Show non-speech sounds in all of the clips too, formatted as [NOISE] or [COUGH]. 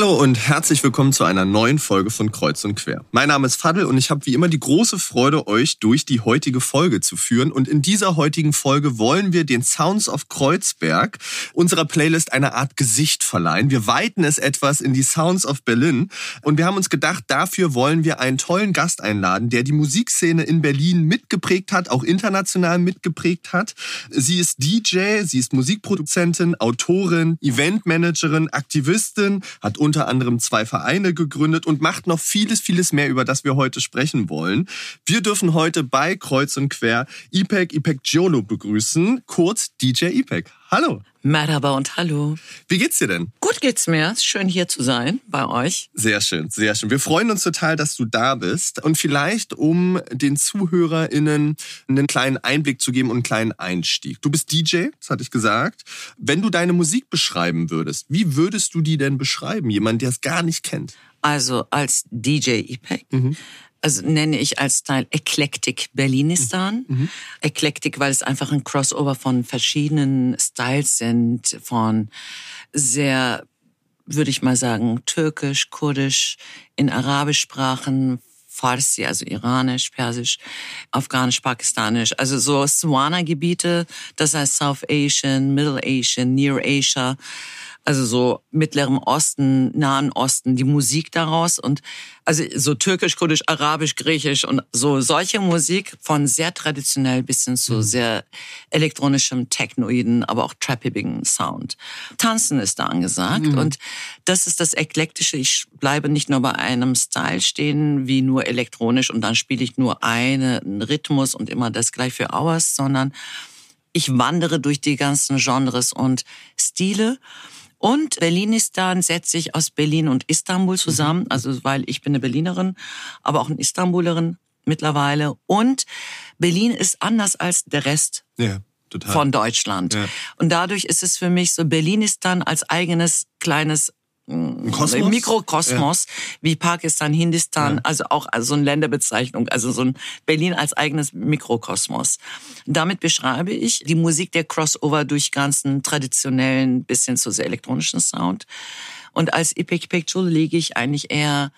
Hallo und herzlich willkommen zu einer neuen Folge von Kreuz und Quer. Mein Name ist Fadel und ich habe wie immer die große Freude, euch durch die heutige Folge zu führen. Und in dieser heutigen Folge wollen wir den Sounds of Kreuzberg unserer Playlist eine Art Gesicht verleihen. Wir weiten es etwas in die Sounds of Berlin und wir haben uns gedacht, dafür wollen wir einen tollen Gast einladen, der die Musikszene in Berlin mitgeprägt hat, auch international mitgeprägt hat. Sie ist DJ, sie ist Musikproduzentin, Autorin, Eventmanagerin, Aktivistin, hat unter anderem zwei Vereine gegründet und macht noch vieles, vieles mehr, über das wir heute sprechen wollen. Wir dürfen heute bei Kreuz und Quer Ipek Ipek Giolo begrüßen, kurz DJ Ipek. Hallo. Merhaba und hallo. Wie geht's dir denn? Gut geht's mir. Ist schön hier zu sein bei euch. Sehr schön, sehr schön. Wir freuen uns total, dass du da bist. Und vielleicht, um den ZuhörerInnen einen kleinen Einblick zu geben und einen kleinen Einstieg. Du bist DJ, das hatte ich gesagt. Wenn du deine Musik beschreiben würdest, wie würdest du die denn beschreiben? Jemand, der es gar nicht kennt. Also als DJ Ipek mhm also nenne ich als Style Eclectic Berlinistan. Mhm. mhm. Eclectic, weil es einfach ein Crossover von verschiedenen Styles sind, von sehr, würde ich mal sagen, türkisch, kurdisch, in Arabischsprachen, Farsi, also iranisch, persisch, afghanisch, pakistanisch, also so Swana-Gebiete, das heißt South Asian, Middle Asian, Near Asia also so Mittlerem Osten, Nahen Osten, die Musik daraus und also so türkisch, kurdisch, arabisch, griechisch und so solche Musik von sehr traditionell bis hin zu mhm. sehr elektronischem, technoiden, aber auch trappigen Sound. Tanzen ist da angesagt mhm. und das ist das Eklektische. Ich bleibe nicht nur bei einem Style stehen, wie nur elektronisch und dann spiele ich nur einen Rhythmus und immer das gleich für Hours, sondern ich wandere durch die ganzen Genres und Stile und Berlinistan setzt sich aus Berlin und Istanbul zusammen, mhm. also weil ich bin eine Berlinerin, aber auch eine Istanbulerin mittlerweile. Und Berlin ist anders als der Rest. Ja. Total. von Deutschland. Ja. Und dadurch ist es für mich so, Berlin ist dann als eigenes kleines Kosmos? Mikrokosmos ja. wie Pakistan, Hindistan, ja. also auch also so eine Länderbezeichnung, also so ein Berlin als eigenes Mikrokosmos. Damit beschreibe ich die Musik der Crossover durch ganzen traditionellen bis hin zu sehr elektronischen Sound. Und als Epic Picture lege ich eigentlich eher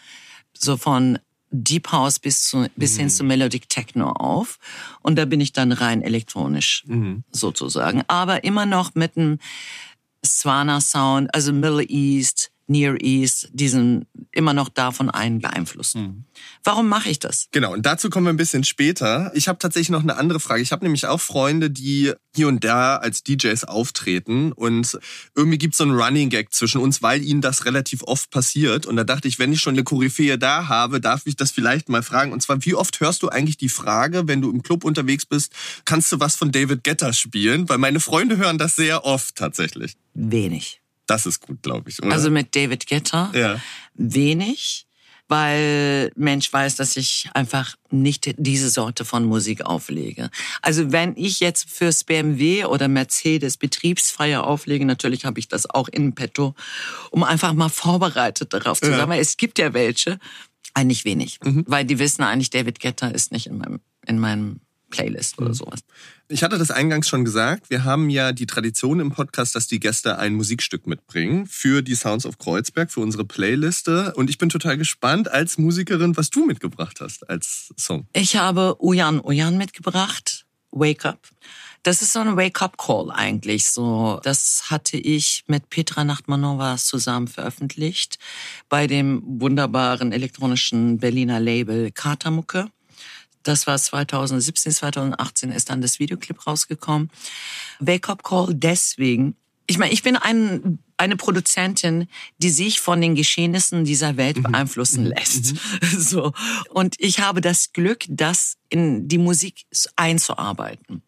so von Deep House bis, zu, bis mhm. hin zu Melodic Techno auf. Und da bin ich dann rein elektronisch mhm. sozusagen. Aber immer noch mit einem Swana Sound, also Middle East, Near East, diesen immer noch davon einen beeinflussen. Mhm. Warum mache ich das? Genau, und dazu kommen wir ein bisschen später. Ich habe tatsächlich noch eine andere Frage. Ich habe nämlich auch Freunde, die hier und da als DJs auftreten und irgendwie gibt es so einen Running Gag zwischen uns, weil ihnen das relativ oft passiert. Und da dachte ich, wenn ich schon eine Koryphäe da habe, darf ich das vielleicht mal fragen. Und zwar, wie oft hörst du eigentlich die Frage, wenn du im Club unterwegs bist, kannst du was von David Getter spielen? Weil meine Freunde hören das sehr oft tatsächlich. Wenig. Das ist gut, glaube ich. Oder? Also mit David Guetta ja. wenig, weil Mensch weiß, dass ich einfach nicht diese Sorte von Musik auflege. Also wenn ich jetzt fürs BMW oder Mercedes Betriebsfeier auflege, natürlich habe ich das auch in petto, um einfach mal vorbereitet darauf zu sein. Ja. Weil es gibt ja welche, eigentlich wenig, mhm. weil die wissen eigentlich, David Guetta ist nicht in meinem, in meinem Playlist oder mhm. sowas. Ich hatte das eingangs schon gesagt. Wir haben ja die Tradition im Podcast, dass die Gäste ein Musikstück mitbringen für die Sounds of Kreuzberg, für unsere Playliste. Und ich bin total gespannt als Musikerin, was du mitgebracht hast als Song. Ich habe Uyan Uyan mitgebracht. Wake Up. Das ist so ein Wake-up-Call eigentlich. So, das hatte ich mit Petra Nachtmanova zusammen veröffentlicht bei dem wunderbaren elektronischen Berliner Label Katamucke. Das war 2017, 2018 ist dann das Videoclip rausgekommen. Wake Up Call deswegen. Ich meine, ich bin ein, eine Produzentin, die sich von den Geschehnissen dieser Welt mhm. beeinflussen mhm. lässt. Mhm. [LAUGHS] So. Und ich habe das Glück, das in die Musik einzuarbeiten.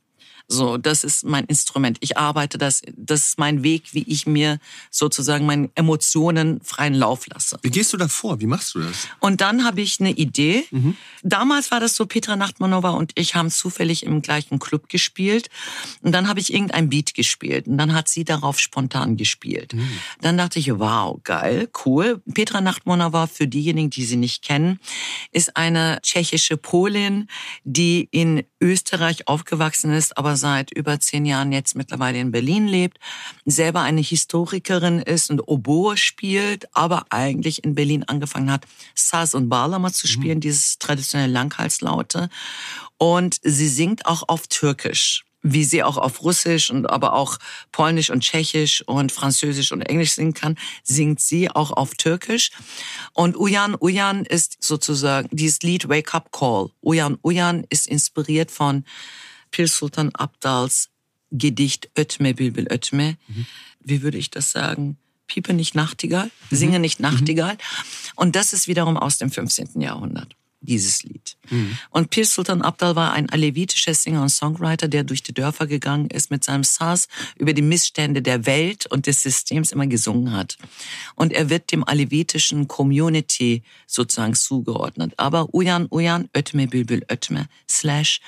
So, das ist mein Instrument. Ich arbeite das, das ist mein Weg, wie ich mir sozusagen meinen Emotionen freien Lauf lasse. Wie gehst du da vor? Wie machst du das? Und dann habe ich eine Idee. Mhm. Damals war das so, Petra Nachtmanova und ich haben zufällig im gleichen Club gespielt. Und dann habe ich irgendein Beat gespielt. Und dann hat sie darauf spontan gespielt. Mhm. Dann dachte ich, wow, geil, cool. Petra Nachtmanova, für diejenigen, die sie nicht kennen, ist eine tschechische Polin, die in Österreich aufgewachsen ist, aber seit über zehn Jahren jetzt mittlerweile in Berlin lebt, selber eine Historikerin ist und Oboe spielt, aber eigentlich in Berlin angefangen hat, Saz und Balama zu mhm. spielen, mhm. dieses traditionelle Langhalslaute. Und sie singt auch auf Türkisch wie sie auch auf Russisch und aber auch Polnisch und Tschechisch und Französisch und Englisch singen kann, singt sie auch auf Türkisch. Und Uyan Uyan ist sozusagen dieses Lied Wake Up Call. Uyan Uyan ist inspiriert von Pir Sultan Abdals Gedicht Ötme Bülbül Ötme. Mhm. Wie würde ich das sagen? Piepe nicht Nachtigall, singe mhm. nicht mhm. Nachtigall. Und das ist wiederum aus dem 15. Jahrhundert dieses Lied. Mhm. Und Pir Sultan Abdal war ein alevitischer Singer und Songwriter, der durch die Dörfer gegangen ist mit seinem Saz über die Missstände der Welt und des Systems immer gesungen hat. Und er wird dem alevitischen Community sozusagen zugeordnet. Aber Uyan Uyan Ötme Bülbül Ötme slash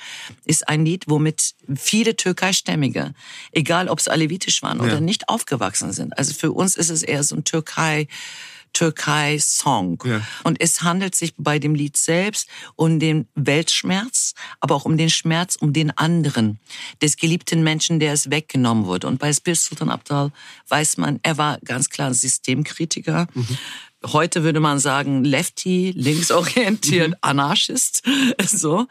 ist ein Lied, womit viele Türkeistämmige, egal ob es alevitisch waren ja. oder nicht, aufgewachsen sind. Also für uns ist es eher so ein Türkei Türkei-Song. Ja. Und es handelt sich bei dem Lied selbst um den Weltschmerz, aber auch um den Schmerz um den anderen, des geliebten Menschen, der es weggenommen wurde. Und bei Spir Sultan Abdal weiß man, er war ganz klar Systemkritiker. Mhm heute würde man sagen Lefty, linksorientiert, mhm. Anarchist, [LAUGHS] so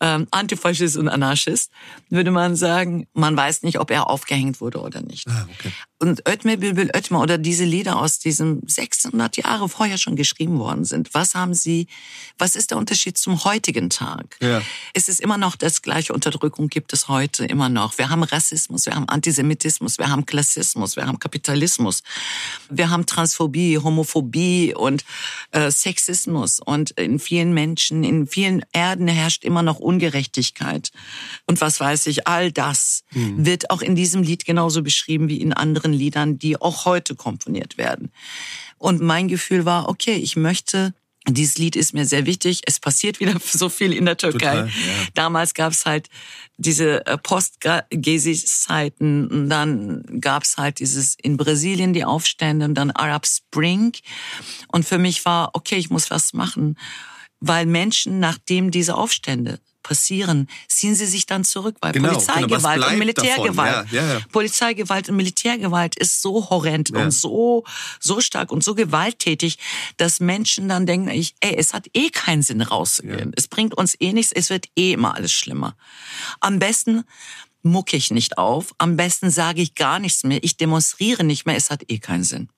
ähm, Antifaschist und Anarchist, würde man sagen, man weiß nicht, ob er aufgehängt wurde oder nicht. Ah, okay. Und Ötme Bülbül Ötme oder diese Lieder aus diesem 600 Jahre vorher schon geschrieben worden sind, was haben sie, was ist der Unterschied zum heutigen Tag? Ja. Es ist immer noch das gleiche Unterdrückung gibt es heute immer noch. Wir haben Rassismus, wir haben Antisemitismus, wir haben Klassismus, wir haben Kapitalismus, wir haben Transphobie, Homophobie, und äh, Sexismus und in vielen Menschen, in vielen Erden herrscht immer noch Ungerechtigkeit. Und was weiß ich, all das mhm. wird auch in diesem Lied genauso beschrieben wie in anderen Liedern, die auch heute komponiert werden. Und mein Gefühl war, okay, ich möchte dieses Lied ist mir sehr wichtig. Es passiert wieder [LAUGHS] so viel in der Türkei. Total, ja. Damals gab es halt diese äh, Post-Gezi-Zeiten. Dann gab es halt dieses in Brasilien die Aufstände und dann Arab Spring. Und für mich war, okay, ich muss was machen. Weil Menschen, nachdem diese Aufstände passieren, ziehen sie sich dann zurück, weil genau, Polizeigewalt genau, und Militärgewalt, ja, ja, ja. Polizeigewalt und Militärgewalt ist so horrend und so so stark und so gewalttätig, dass Menschen dann denken, ich, ey, es hat eh keinen Sinn rauszugehen. Es bringt uns eh nichts, es wird eh immer alles schlimmer. Am besten mucke ich nicht auf, am besten sage ich gar nichts mehr, ich demonstriere nicht mehr, es hat eh keinen Sinn.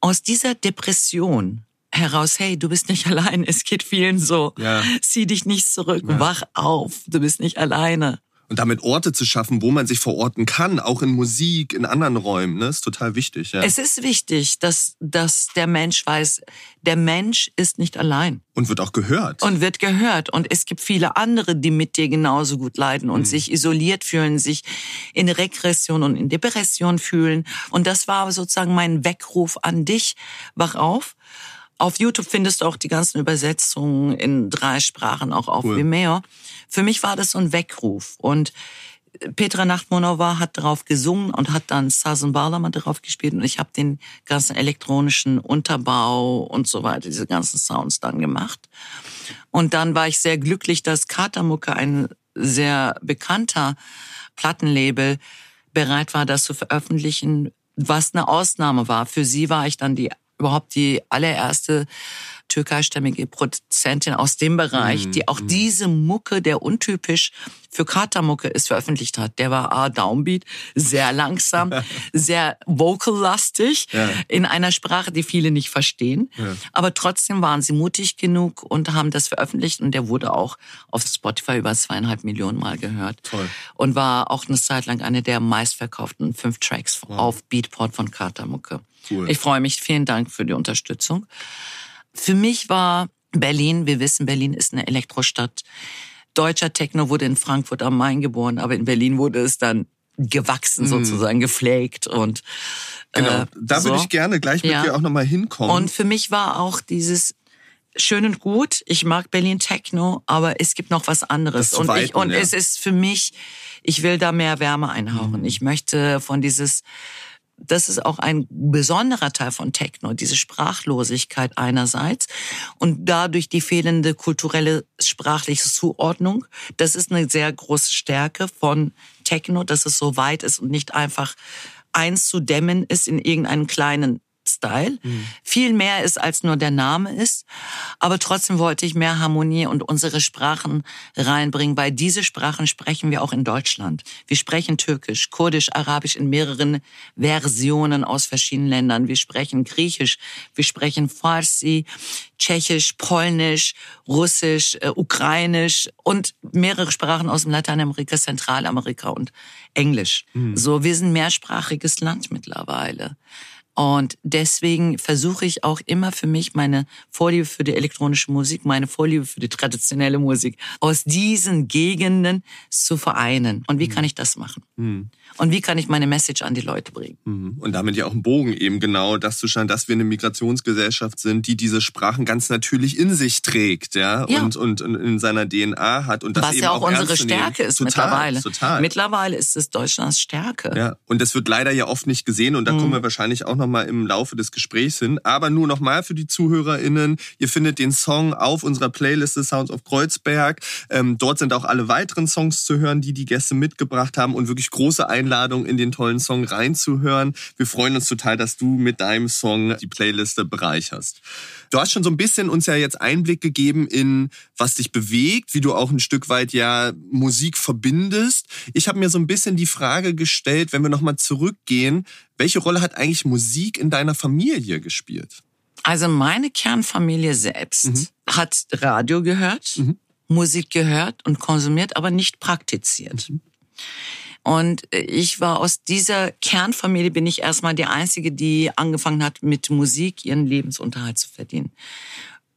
Aus dieser Depression heraus, hey, du bist nicht [LAUGHS] allein, es geht vielen so. Ja. Zieh dich nicht zurück, ja. wach auf, du bist nicht alleine. Und damit Orte zu schaffen, wo man sich verorten kann, auch in Musik, in anderen Räumen, ne, ist total wichtig. Ja. Es ist wichtig, dass, dass der Mensch weiß, der Mensch ist nicht allein. Und wird auch gehört. Und wird gehört. Und es gibt viele andere, die mit dir genauso gut leiden und mhm. sich isoliert fühlen, sich in Regression und in Depression fühlen. Und das war sozusagen mein Weckruf an dich. Wach auf auf YouTube findest du auch die ganzen Übersetzungen in drei Sprachen, auch auf cool. Vimeo. Für mich war das so ein Weckruf. Und Petra Nachtmonova hat darauf gesungen und hat dann Sazen Barlaman darauf gespielt und ich habe den ganzen elektronischen Unterbau und so weiter, diese ganzen Sounds dann gemacht. Und dann war ich sehr glücklich, dass Katamucke, ein sehr bekannter Plattenlabel, bereit war, das zu veröffentlichen, was eine Ausnahme war. Für sie war ich dann die überhaupt die allererste türkeistämmige Produzentin aus dem Bereich, die auch mhm. diese Mucke, der untypisch für Katermucke ist, veröffentlicht hat. Der war A, Downbeat, sehr langsam, [LAUGHS] sehr vocal-lastig, ja. in einer Sprache, die viele nicht verstehen. Ja. Aber trotzdem waren sie mutig genug und haben das veröffentlicht und der wurde auch auf Spotify über zweieinhalb Millionen Mal gehört. Toll. Und war auch eine Zeit lang eine der meistverkauften fünf Tracks wow. auf Beatport von Katermucke. Cool. Ich freue mich. Vielen Dank für die Unterstützung. Für mich war Berlin, wir wissen, Berlin ist eine Elektrostadt. deutscher Techno wurde in Frankfurt am Main geboren, aber in Berlin wurde es dann gewachsen mm. sozusagen, gepflegt und Genau, äh, da so. würde ich gerne gleich mit ja. dir auch nochmal hinkommen. Und für mich war auch dieses schön und gut. Ich mag Berlin Techno, aber es gibt noch was anderes. und weiten, ich, und ja. es ist für mich, ich will da mehr Wärme einhauchen. Mhm. Ich möchte von dieses das ist auch ein besonderer Teil von Techno, diese Sprachlosigkeit einerseits und dadurch die fehlende kulturelle sprachliche Zuordnung. Das ist eine sehr große Stärke von Techno, dass es so weit ist und nicht einfach einzudämmen ist in irgendeinen kleinen Style. Mhm. Viel mehr ist, als nur der Name ist. Aber trotzdem wollte ich mehr Harmonie und unsere Sprachen reinbringen, weil diese Sprachen sprechen wir auch in Deutschland. Wir sprechen Türkisch, Kurdisch, Arabisch in mehreren Versionen aus verschiedenen Ländern. Wir sprechen Griechisch, wir sprechen Farsi, Tschechisch, Polnisch, Russisch, äh, Ukrainisch und mehrere Sprachen aus dem Lateinamerika, Zentralamerika und Englisch. Mhm. So, wir sind mehrsprachiges Land mittlerweile. Und deswegen versuche ich auch immer für mich meine Vorliebe für die elektronische Musik, meine Vorliebe für die traditionelle Musik aus diesen Gegenden zu vereinen. Und wie mhm. kann ich das machen? Mhm. Und wie kann ich meine Message an die Leute bringen? Mhm. Und damit ja auch ein Bogen eben genau das zu scheinen, dass wir eine Migrationsgesellschaft sind, die diese Sprachen ganz natürlich in sich trägt, ja, ja. Und, und in seiner DNA hat und das Was eben ja auch, auch unsere Stärke ist total, mittlerweile. Total. Mittlerweile ist es Deutschlands Stärke. Ja. Und das wird leider ja oft nicht gesehen und da mhm. kommen wir wahrscheinlich auch noch mal im Laufe des Gesprächs hin. Aber nur noch mal für die ZuhörerInnen: Ihr findet den Song auf unserer Playliste Sounds of Kreuzberg. Ähm, dort sind auch alle weiteren Songs zu hören, die die Gäste mitgebracht haben und wirklich große Einladungen Einladung, in den tollen Song reinzuhören. Wir freuen uns total, dass du mit deinem Song die Playliste bereicherst. Du hast schon so ein bisschen uns ja jetzt Einblick gegeben in, was dich bewegt, wie du auch ein Stück weit ja Musik verbindest. Ich habe mir so ein bisschen die Frage gestellt, wenn wir nochmal zurückgehen, welche Rolle hat eigentlich Musik in deiner Familie gespielt? Also meine Kernfamilie selbst mhm. hat Radio gehört, mhm. Musik gehört und konsumiert, aber nicht praktiziert. Mhm. Und ich war aus dieser Kernfamilie, bin ich erstmal die Einzige, die angefangen hat, mit Musik ihren Lebensunterhalt zu verdienen.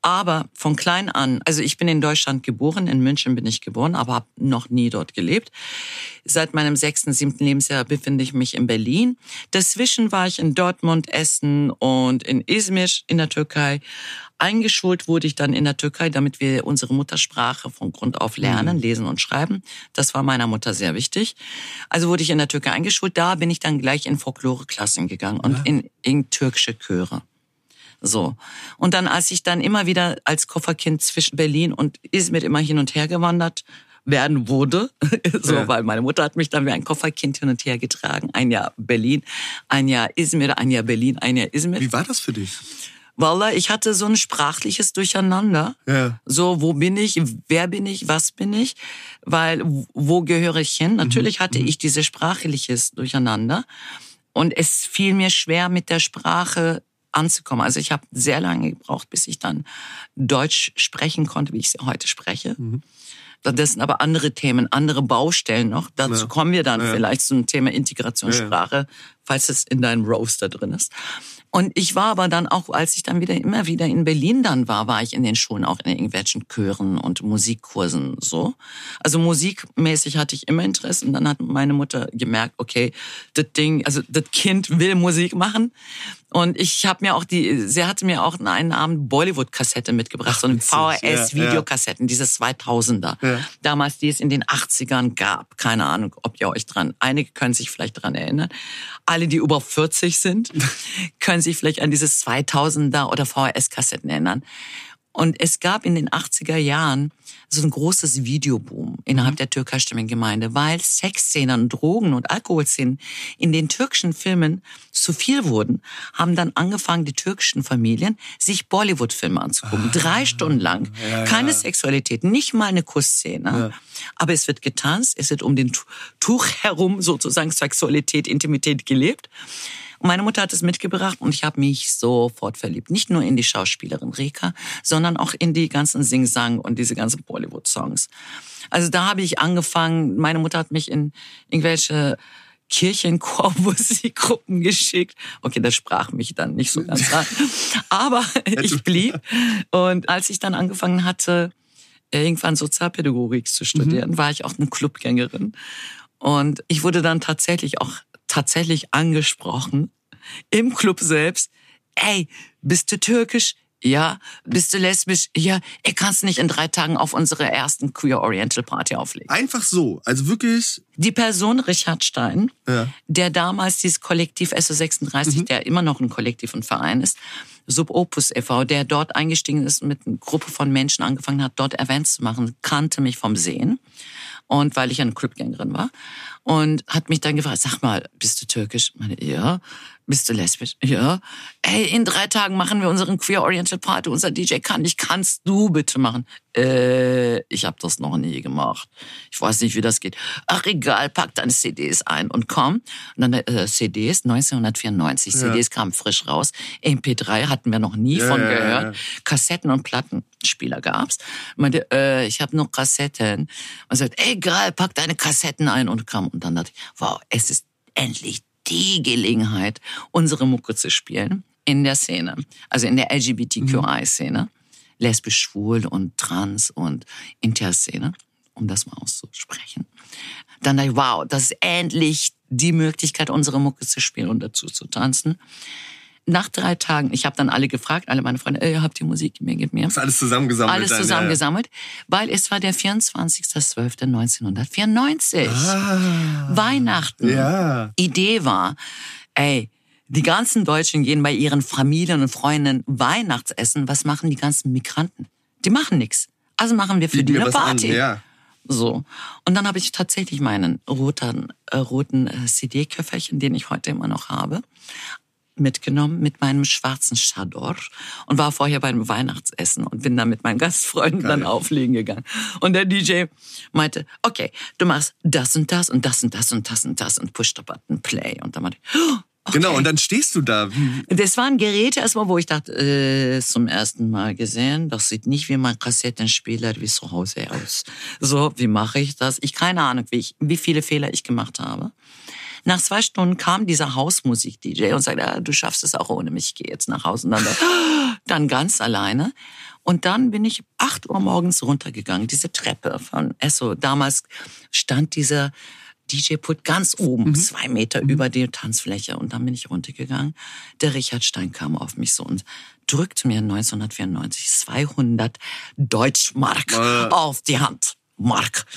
Aber von klein an, also ich bin in Deutschland geboren, in München bin ich geboren, aber habe noch nie dort gelebt. Seit meinem sechsten, siebten Lebensjahr befinde ich mich in Berlin. Dazwischen war ich in Dortmund, Essen und in Izmir in der Türkei. Eingeschult wurde ich dann in der Türkei, damit wir unsere Muttersprache von Grund auf lernen, mhm. lesen und schreiben. Das war meiner Mutter sehr wichtig. Also wurde ich in der Türkei eingeschult. Da bin ich dann gleich in Folkloreklassen gegangen und ja. in, in türkische Chöre. So. Und dann, als ich dann immer wieder als Kofferkind zwischen Berlin und Izmir immer hin und her gewandert werden wurde, [LAUGHS] so, ja. weil meine Mutter hat mich dann wie ein Kofferkind hin und her getragen. Ein Jahr Berlin, ein Jahr Izmir, ein Jahr Berlin, ein Jahr Izmir. Wie war das für dich? Wallah, ich hatte so ein sprachliches Durcheinander. Ja. So, wo bin ich, wer bin ich, was bin ich, weil wo gehöre ich hin? Natürlich mhm. hatte mhm. ich dieses sprachliches Durcheinander und es fiel mir schwer mit der Sprache anzukommen. Also ich habe sehr lange gebraucht, bis ich dann Deutsch sprechen konnte, wie ich es heute spreche. Mhm. Das sind aber andere Themen, andere Baustellen noch. Dazu ja. kommen wir dann ja. vielleicht zum Thema Integrationssprache, ja. falls es in deinem Roaster drin ist. Und ich war aber dann auch, als ich dann wieder immer wieder in Berlin dann war, war ich in den Schulen auch in irgendwelchen Chören und Musikkursen so. Also musikmäßig hatte ich immer Interesse und dann hat meine Mutter gemerkt, okay, das Ding, also das Kind will Musik machen. Und ich habe mir auch die, sie hatte mir auch einen Abend Bollywood-Kassette mitgebracht, Ach, so eine VHS-Videokassetten, ja, diese 2000er. Ja. Damals, die es in den 80ern gab. Keine Ahnung, ob ihr euch dran, einige können sich vielleicht dran erinnern. Alle, die über 40 sind, [LAUGHS] können sich vielleicht an dieses 2000er oder VHS-Kassetten erinnern. Und es gab in den 80er Jahren so ein großes Videoboom innerhalb mhm. der türkischstämmigen Gemeinde, weil Sexszenen, Drogen und Alkoholszenen in den türkischen Filmen zu viel wurden, haben dann angefangen, die türkischen Familien sich Bollywood-Filme anzugucken. Ah, Drei Stunden lang. Ja, Keine ja. Sexualität, nicht mal eine Kussszene. Ja. Aber es wird getanzt, es wird um den Tuch herum sozusagen Sexualität, Intimität gelebt. Und meine Mutter hat es mitgebracht und ich habe mich sofort verliebt. Nicht nur in die Schauspielerin Rika, sondern auch in die ganzen Sing-Sang und diese ganzen Bollywood-Songs. Also da habe ich angefangen, meine Mutter hat mich in irgendwelche Kirchenchormusikgruppen [LAUGHS] geschickt. Okay, das sprach mich dann nicht so ganz an. Aber [LAUGHS] ich blieb. Und als ich dann angefangen hatte, irgendwann Sozialpädagogik zu studieren, mhm. war ich auch eine Clubgängerin. Und ich wurde dann tatsächlich auch tatsächlich angesprochen im Club selbst. Ey, bist du türkisch? Ja. Bist du lesbisch? Ja. Er kannst nicht in drei Tagen auf unsere ersten Queer Oriental Party auflegen. Einfach so. Also wirklich. Die Person Richard Stein, ja. der damals dieses Kollektiv SO36, mhm. der immer noch ein Kollektiv und Verein ist, Sub Opus e.V., der dort eingestiegen ist, mit einer Gruppe von Menschen angefangen hat, dort Events zu machen, kannte mich vom Sehen. Und weil ich eine Clubgängerin war. Und hat mich dann gefragt, sag mal, bist du türkisch? Meine, ja. Bist du lesbisch? Ja. Ey, in drei Tagen machen wir unseren Queer Oriental Party. Unser DJ kann nicht. Kannst du bitte machen? Äh, ich habe das noch nie gemacht. Ich weiß nicht, wie das geht. Ach, egal, pack deine CDs ein und komm. Und dann äh, CDs, 1994. Ja. CDs kamen frisch raus. MP3 hatten wir noch nie ja, von gehört. Ja, Kassetten und Plattenspieler gab's. Meinte, äh, ich habe nur Kassetten. Man sagt, egal, pack deine Kassetten ein und komm. Und dann dachte ich, wow, es ist endlich die Gelegenheit, unsere Mucke zu spielen in der Szene, also in der LGBTQI-Szene, lesbisch, schwul und trans und Interszene, um das mal auszusprechen. Dann dachte ich, wow, das ist endlich die Möglichkeit, unsere Mucke zu spielen und dazu zu tanzen nach drei Tagen, ich habe dann alle gefragt, alle meine Freunde, ey, habt ihr Musik? Mir gibt mir. Das ist alles zusammengesammelt. Alles zusammengesammelt, ja. weil es war der 24.12.1994. Ah, Weihnachten. Ja. Idee war, ey, die ganzen Deutschen gehen bei ihren Familien und Freunden Weihnachtsessen. Was machen die ganzen Migranten? Die machen nichts. Also machen wir für die, die eine Party. An, ja. So. Und dann habe ich tatsächlich meinen roten, äh, roten äh, CD-Köfferchen, den ich heute immer noch habe, mitgenommen mit meinem schwarzen Chador und war vorher beim Weihnachtsessen und bin dann mit meinen Gastfreunden Geil. dann auflegen gegangen. Und der DJ meinte, okay, du machst das und das und das und das und das und das und push the button play. Und dann meinte ich, oh, Okay. Genau, und dann stehst du da. Das waren Geräte erstmal, wo ich dachte, äh, zum ersten Mal gesehen, das sieht nicht wie mein Kassettenspieler wie zu Hause aus. So, wie mache ich das? Ich keine Ahnung, wie, ich, wie viele Fehler ich gemacht habe. Nach zwei Stunden kam dieser Hausmusik-DJ und sagte, ah, du schaffst es auch ohne mich, ich gehe jetzt nach Hause. Und dann, [GASPS] dann ganz alleine. Und dann bin ich acht Uhr morgens runtergegangen, diese Treppe von Esso. Damals stand dieser DJ-Pult ganz oben, mhm. zwei Meter mhm. über der Tanzfläche. Und dann bin ich runtergegangen. Der Richard Stein kam auf mich so und drückte mir 1994 200 Deutschmark äh. auf die Hand. Mark.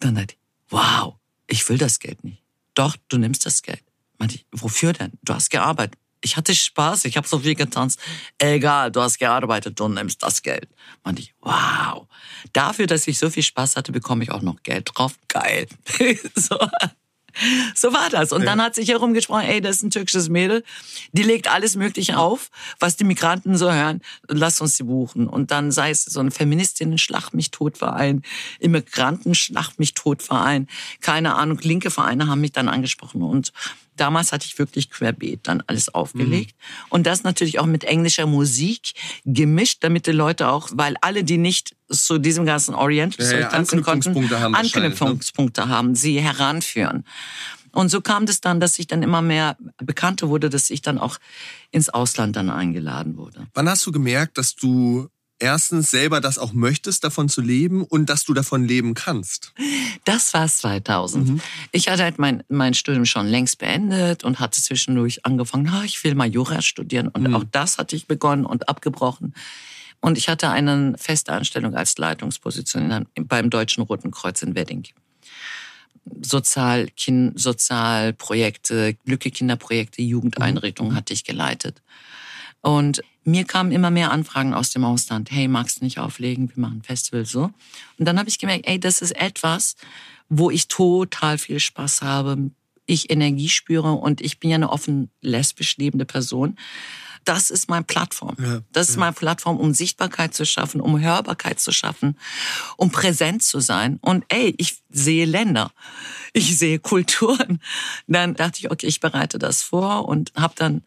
dann dachte ich, wow, ich will das Geld nicht doch, du nimmst das Geld. Meinte ich, wofür denn? Du hast gearbeitet. Ich hatte Spaß, ich habe so viel getanzt. Egal, du hast gearbeitet, du nimmst das Geld. Meinte ich, wow. Dafür, dass ich so viel Spaß hatte, bekomme ich auch noch Geld drauf. Geil. [LAUGHS] so. [LAUGHS] So war das. Und dann hat sich herumgesprochen, ey, das ist ein türkisches Mädel, die legt alles Mögliche auf, was die Migranten so hören, lass uns sie buchen. Und dann sei es so ein Feministinnen-Schlag mich tot Verein, Immigranten-Schlag mich tot Verein, keine Ahnung, linke Vereine haben mich dann angesprochen. Und damals hatte ich wirklich querbeet dann alles aufgelegt. Mhm. Und das natürlich auch mit englischer Musik gemischt, damit die Leute auch, weil alle, die nicht zu diesem ganzen Oriental ja, ja, tanzen konnten, haben? Anknüpfungspunkte ne? haben, sie heranführen. Und so kam das dann, dass ich dann immer mehr bekannter wurde, dass ich dann auch ins Ausland dann eingeladen wurde. Wann hast du gemerkt, dass du erstens selber das auch möchtest, davon zu leben und dass du davon leben kannst? Das war 2000. Mhm. Ich hatte halt mein, mein Studium schon längst beendet und hatte zwischendurch angefangen, oh, ich will mal Jura studieren. Und mhm. auch das hatte ich begonnen und abgebrochen. Und ich hatte eine feste Anstellung als Leitungsposition beim Deutschen Roten Kreuz in Wedding. Sozial, kind, Sozialprojekte, Glücke-Kinderprojekte, Jugendeinrichtungen mhm. hatte ich geleitet. Und mir kamen immer mehr Anfragen aus dem Ausland. Hey, magst du nicht auflegen? Wir machen ein Festival so. Und dann habe ich gemerkt, ey, das ist etwas, wo ich total viel Spaß habe, ich Energie spüre und ich bin ja eine offen lesbisch lebende Person. Das ist meine Plattform. Ja, das ist ja. meine Plattform, um Sichtbarkeit zu schaffen, um Hörbarkeit zu schaffen, um präsent zu sein. Und ey, ich sehe Länder, ich sehe Kulturen. Dann dachte ich, okay, ich bereite das vor und habe dann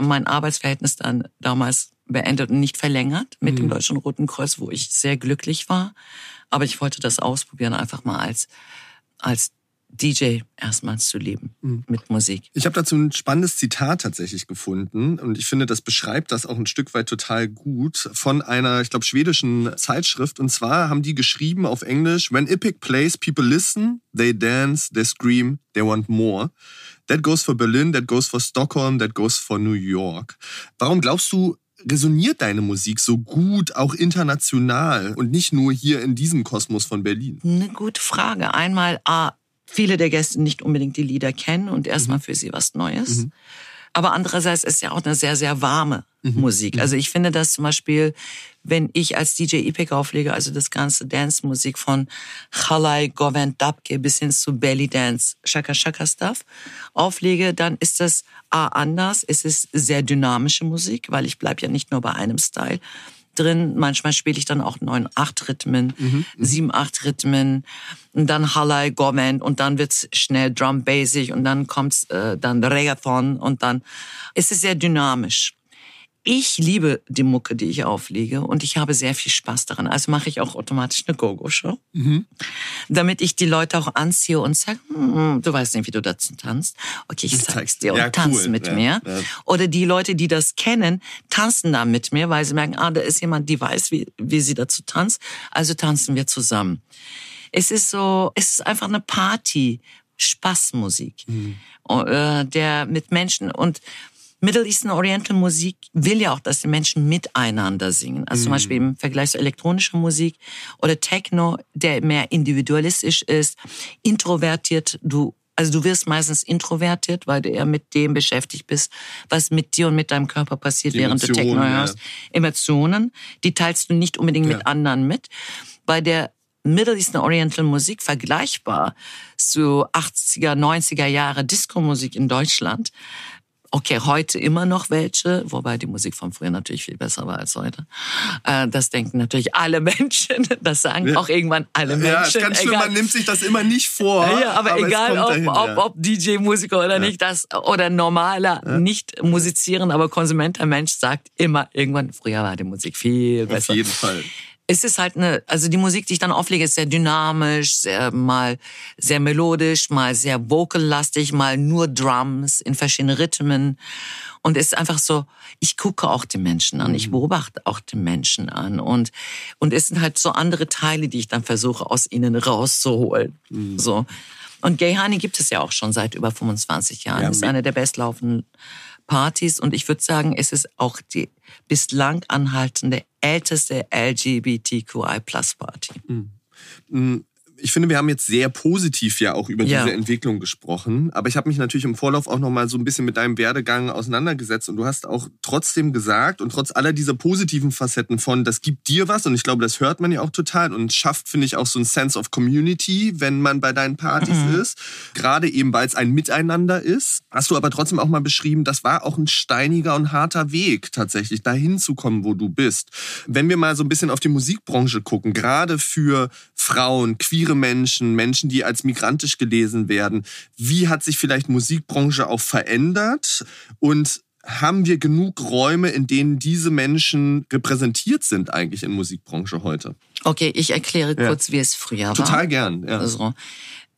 mein Arbeitsverhältnis dann damals beendet und nicht verlängert mit mhm. dem Deutschen Roten Kreuz, wo ich sehr glücklich war. Aber ich wollte das ausprobieren, einfach mal als, als DJ erstmals zu leben mhm. mit Musik. Ich habe dazu ein spannendes Zitat tatsächlich gefunden und ich finde, das beschreibt das auch ein Stück weit total gut von einer, ich glaube, schwedischen Zeitschrift. Und zwar haben die geschrieben auf Englisch, When Epic plays, people listen, they dance, they scream, they want more. That goes for Berlin, that goes for Stockholm, that goes for New York. Warum glaubst du, resoniert deine Musik so gut, auch international und nicht nur hier in diesem Kosmos von Berlin? Eine gute Frage. Einmal, A, viele der Gäste nicht unbedingt die Lieder kennen und erstmal mhm. für sie was Neues. Mhm. Aber andererseits ist ja auch eine sehr, sehr warme mhm. Musik. Also ich finde das zum Beispiel, wenn ich als DJ Ipek auflege, also das ganze Dance-Musik von Chalai Govent Dabke bis hin zu Belly Dance, Shaka Shaka Stuff auflege, dann ist das A anders. Es ist sehr dynamische Musik, weil ich bleib ja nicht nur bei einem Style drin. Manchmal spiele ich dann auch neun, acht Rhythmen, mhm, mhm. sieben, acht Rhythmen, und dann Hallei, Gomen und dann wird's schnell Drum Basic und dann kommt's äh, dann Reggaeton und dann ist es sehr dynamisch. Ich liebe die Mucke, die ich auflege und ich habe sehr viel Spaß daran. Also mache ich auch automatisch eine Go-Go-Show, mhm. damit ich die Leute auch anziehe und sage, hm, du weißt nicht, wie du dazu tanzt. Okay, ich zeig's dir und ja, tanz mit ja, mir. Ja. Oder die Leute, die das kennen, tanzen da mit mir, weil sie merken, ah, da ist jemand, die weiß, wie, wie sie dazu tanzt. Also tanzen wir zusammen. Es ist so, es ist einfach eine Party, Spaßmusik, mhm. Äh, der mit Menschen und Middle Eastern Oriental Musik will ja auch, dass die Menschen miteinander singen. Also mm. zum mhm. Beispiel im Vergleich zu elektronischer Musik oder Techno, der mehr individualistisch ist, introvertiert. Du also du wirst meistens introvertiert, weil du eher mit dem beschäftigt bist, was mit dir und mit deinem Körper passiert, die während Emotionen, du Techno hörst. Ja. Emotionen, die teilst du nicht unbedingt ja. mit anderen mit. Bei der Middle Eastern Oriental Musik vergleichbar zu 80er, 90er Jahre Disco-Musik in Deutschland, Okay, heute immer noch welche, wobei die Musik von früher natürlich viel besser war als heute. Äh, das denken natürlich alle [LAUGHS] Menschen. Das sagen ja. auch irgendwann alle Menschen. Ja, ist ganz schön, man nimmt sich das immer nicht vor. Ja, aber, aber egal, ob, dahin, ob, ob DJ-Musiker oder ja. nicht, das oder normaler, nicht musizieren, aber Konsument, Mensch sagt immer irgendwann, früher war die Musik viel besser. Auf jeden Fall es ist halt eine, also die Musik, die ich dann auflege, ist sehr dynamisch, sehr mal sehr melodisch, mal sehr vocallastig, mal nur Drums in verschiedenen Rhythmen. Und es ist einfach so, ich gucke auch die Menschen an, ich mhm. beobachte auch die Menschen an und, und es sind halt so andere Teile, die ich dann versuche aus ihnen rauszuholen. Mhm. So. Und Gay Honey gibt es ja auch schon seit über 25 Jahren. Ja, ist eine der bestlaufenden Partys. Und ich würde sagen, es ist auch die bislang anhaltende älteste LGBTQI-Plus-Party. Mhm ich finde, wir haben jetzt sehr positiv ja auch über ja. diese Entwicklung gesprochen. Aber ich habe mich natürlich im Vorlauf auch noch mal so ein bisschen mit deinem Werdegang auseinandergesetzt. Und du hast auch trotzdem gesagt und trotz aller dieser positiven Facetten von, das gibt dir was. Und ich glaube, das hört man ja auch total und schafft, finde ich, auch so ein Sense of Community, wenn man bei deinen Partys mhm. ist. Gerade eben, weil es ein Miteinander ist. Hast du aber trotzdem auch mal beschrieben, das war auch ein steiniger und harter Weg tatsächlich, dahin zu kommen, wo du bist. Wenn wir mal so ein bisschen auf die Musikbranche gucken, gerade für Frauen, queere queere Menschen, Menschen, die als migrantisch gelesen werden. Wie hat sich vielleicht Musikbranche auch verändert? Und haben wir genug Räume, in denen diese Menschen repräsentiert sind eigentlich in Musikbranche heute? Okay, ich erkläre ja. kurz, wie es früher war. Total gern. Ja. Also,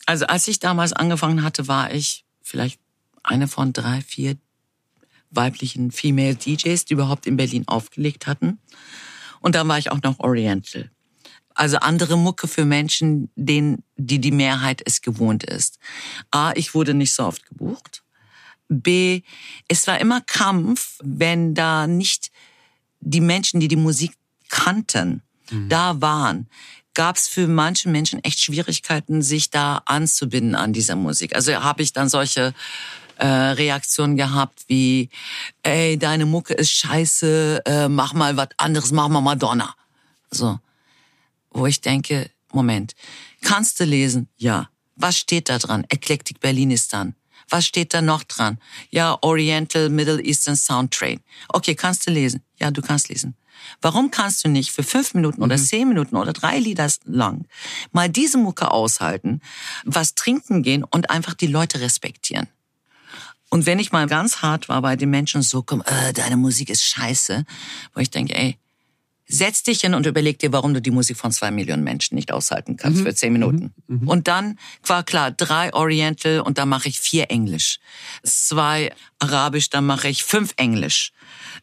also als ich damals angefangen hatte, war ich vielleicht eine von drei, vier weiblichen Female DJs, die überhaupt in Berlin aufgelegt hatten. Und dann war ich auch noch Oriental. Also andere Mucke für Menschen, denen, die die Mehrheit es gewohnt ist. A, ich wurde nicht so oft gebucht. B, es war immer Kampf, wenn da nicht die Menschen, die die Musik kannten, mhm. da waren gab es für manche Menschen echt Schwierigkeiten, sich da anzubinden an dieser Musik. Also habe ich dann solche äh, Reaktionen gehabt wie, ey, deine Mucke ist scheiße, äh, mach mal was anderes, mach mal Madonna. So wo ich denke, Moment, kannst du lesen? Ja. Was steht da dran? Eclectic Berlinistan. Was steht da noch dran? Ja, Oriental Middle Eastern Sound Train. Okay, kannst du lesen? Ja, du kannst lesen. Warum kannst du nicht für fünf Minuten oder mhm. zehn Minuten oder drei Lieder lang mal diese Mucke aushalten, was trinken gehen und einfach die Leute respektieren? Und wenn ich mal ganz hart war bei den Menschen so, komm, äh, deine Musik ist scheiße, wo ich denke, ey, setz dich hin und überleg dir, warum du die Musik von zwei Millionen Menschen nicht aushalten kannst Mhm. für zehn Minuten. Und dann war klar, drei Oriental und dann mache ich vier Englisch. Zwei Arabisch, dann mache ich fünf Englisch.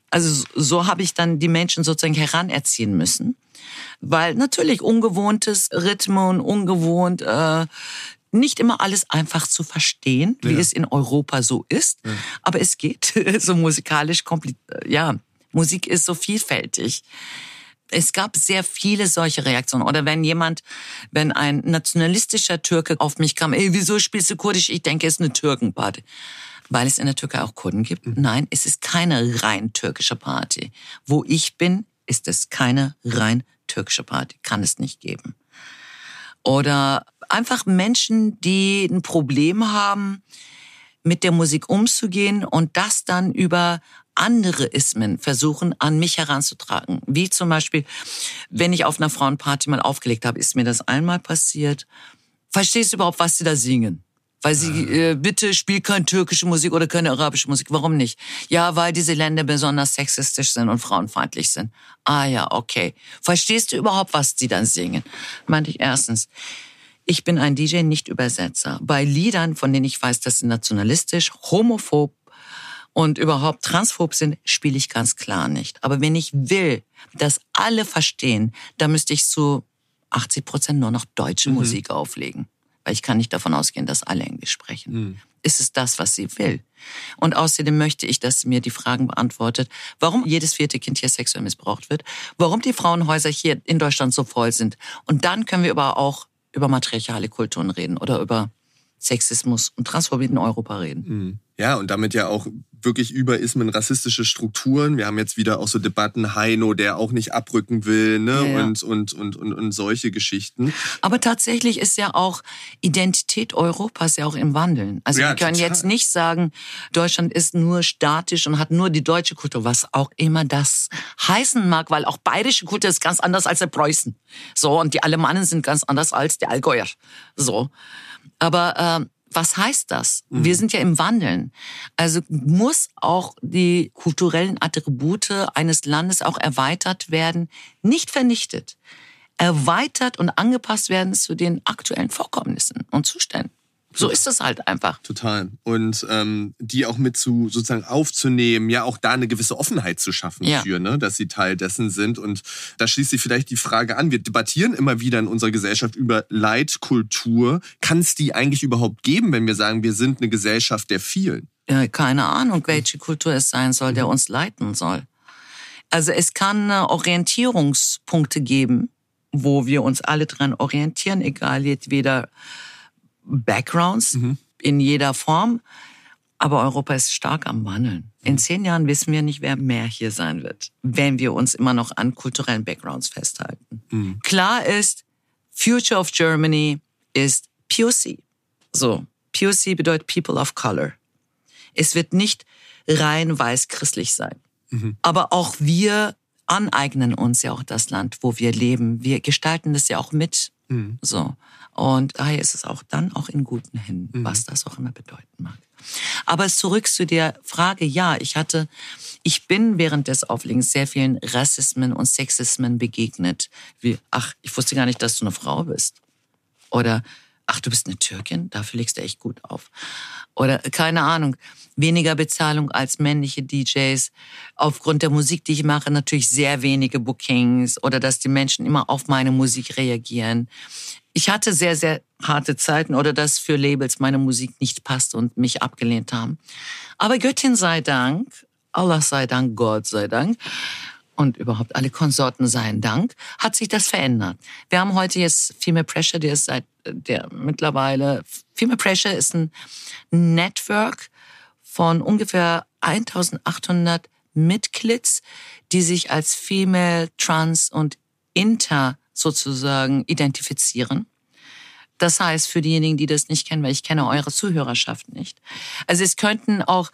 Also so- habe ich dann die Menschen sozusagen heranerziehen müssen. Weil natürlich ungewohntes Rhythmen, ungewohnt, äh, nicht immer alles einfach zu verstehen, wie es in Europa so ist. Aber es geht [LAUGHS] so musikalisch kompliziert. Ja, Musik ist so vielfältig. Es gab sehr viele solche Reaktionen. Oder wenn jemand, wenn ein nationalistischer Türke auf mich kam, ey, wieso spielst du Kurdisch? Ich denke, es ist eine Türkenparty. Weil es in der Türkei auch Kurden gibt? Nein, es ist keine rein türkische Party. Wo ich bin, ist es keine rein türkische Party. Kann es nicht geben. Oder einfach Menschen, die ein Problem haben, mit der Musik umzugehen und das dann über andere Ismen versuchen, an mich heranzutragen. Wie zum Beispiel, wenn ich auf einer Frauenparty mal aufgelegt habe, ist mir das einmal passiert. Verstehst du überhaupt, was sie da singen? Weil sie, äh, bitte spiel keine türkische Musik oder keine arabische Musik. Warum nicht? Ja, weil diese Länder besonders sexistisch sind und frauenfeindlich sind. Ah ja, okay. Verstehst du überhaupt, was die dann singen? Meinte ich erstens. Ich bin ein DJ, nicht Übersetzer. Bei Liedern, von denen ich weiß, dass sie nationalistisch, homophob und überhaupt transphob sind, spiele ich ganz klar nicht. Aber wenn ich will, dass alle verstehen, dann müsste ich zu 80 Prozent nur noch deutsche Musik auflegen. Weil ich kann nicht davon ausgehen, dass alle Englisch sprechen. Ist es das, was sie will? Und außerdem möchte ich, dass sie mir die Fragen beantwortet, warum jedes vierte Kind hier sexuell missbraucht wird, warum die Frauenhäuser hier in Deutschland so voll sind. Und dann können wir aber auch über matriarchale Kulturen reden oder über Sexismus und Transphobie in Europa reden. Ja, und damit ja auch wirklich über Ismen rassistische Strukturen. Wir haben jetzt wieder auch so Debatten, Heino, der auch nicht abrücken will, ne? Ja, ja. Und, und, und, und, und solche Geschichten. Aber tatsächlich ist ja auch Identität Europas ja auch im Wandeln. Also Ja, wir können total. jetzt nicht sagen, Deutschland ist nur statisch und hat nur die deutsche Kultur, was auch immer das heißen mag, weil auch bayerische Kultur ist ganz anders als der Preußen. So, und die Alemannen sind ganz anders als die Allgäuer. So. Aber ähm, was heißt das? Wir sind ja im Wandeln. Also muss auch die kulturellen Attribute eines Landes auch erweitert werden, nicht vernichtet, erweitert und angepasst werden zu den aktuellen Vorkommnissen und Zuständen. So ist es halt einfach. Total. Und ähm, die auch mit zu sozusagen aufzunehmen, ja auch da eine gewisse Offenheit zu schaffen Ja. für, ne, dass sie Teil dessen sind. Und da schließt sich vielleicht die Frage an. Wir debattieren immer wieder in unserer Gesellschaft über Leitkultur. Kann es die eigentlich überhaupt geben, wenn wir sagen, wir sind eine Gesellschaft der vielen? Ja, keine Ahnung, welche Kultur es sein soll, der uns leiten soll. Also es kann äh, Orientierungspunkte geben, wo wir uns alle dran orientieren, egal jetzt Backgrounds in jeder Form. Aber Europa ist stark am Wandeln. In zehn Jahren wissen wir nicht, wer mehr hier sein wird, wenn wir uns immer noch an kulturellen Backgrounds festhalten. Klar ist, Future of Germany ist POC. So, POC bedeutet People of Color. Es wird nicht rein weiß christlich sein. Aber auch wir aneignen uns ja auch das Land, wo wir leben. Wir gestalten das ja auch mit. So. Und daher ist es auch dann auch in guten Händen, was das auch immer bedeuten mag. Aber zurück zu der Frage, ja, ich hatte, ich bin während des Auflegens sehr vielen Rassismen und Sexismen begegnet. Wie, ach, ich wusste gar nicht, dass du eine Frau bist. Oder, ach, du bist eine Türkin, dafür legst du echt gut auf. Oder, keine Ahnung, weniger Bezahlung als männliche DJs. Aufgrund der Musik, die ich mache, natürlich sehr wenige Bookings. Oder dass die Menschen immer auf meine Musik reagieren. Ich hatte sehr, sehr harte Zeiten oder dass für Labels meine Musik nicht passt und mich abgelehnt haben. Aber Göttin sei Dank, Allah sei Dank, Gott sei Dank und überhaupt alle Konsorten seien Dank, hat sich das verändert. Wir haben heute jetzt Female Pressure, der ist seit, der mittlerweile, Female Pressure ist ein Network von ungefähr 1800 Mitglieds, die sich als Female, Trans und Inter sozusagen identifizieren. Das heißt, für diejenigen, die das nicht kennen, weil ich kenne eure Zuhörerschaft nicht. Also es könnten auch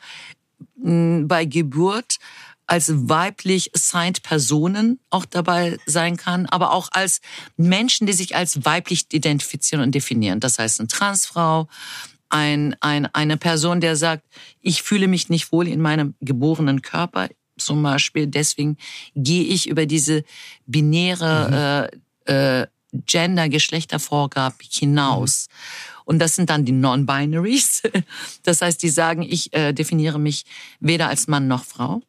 mh, bei Geburt als weiblich assigned Personen auch dabei sein kann, aber auch als Menschen, die sich als weiblich identifizieren und definieren. Das heißt, eine Transfrau, ein, ein, eine Person, der sagt, ich fühle mich nicht wohl in meinem geborenen Körper, zum Beispiel. Deswegen gehe ich über diese binäre mhm. äh, äh, Gender-Geschlechtervorgabe hinaus. Mhm. Und das sind dann die Non-Binaries. [LAUGHS] Das heißt, die sagen, ich äh, definiere mich weder als Mann noch Frau.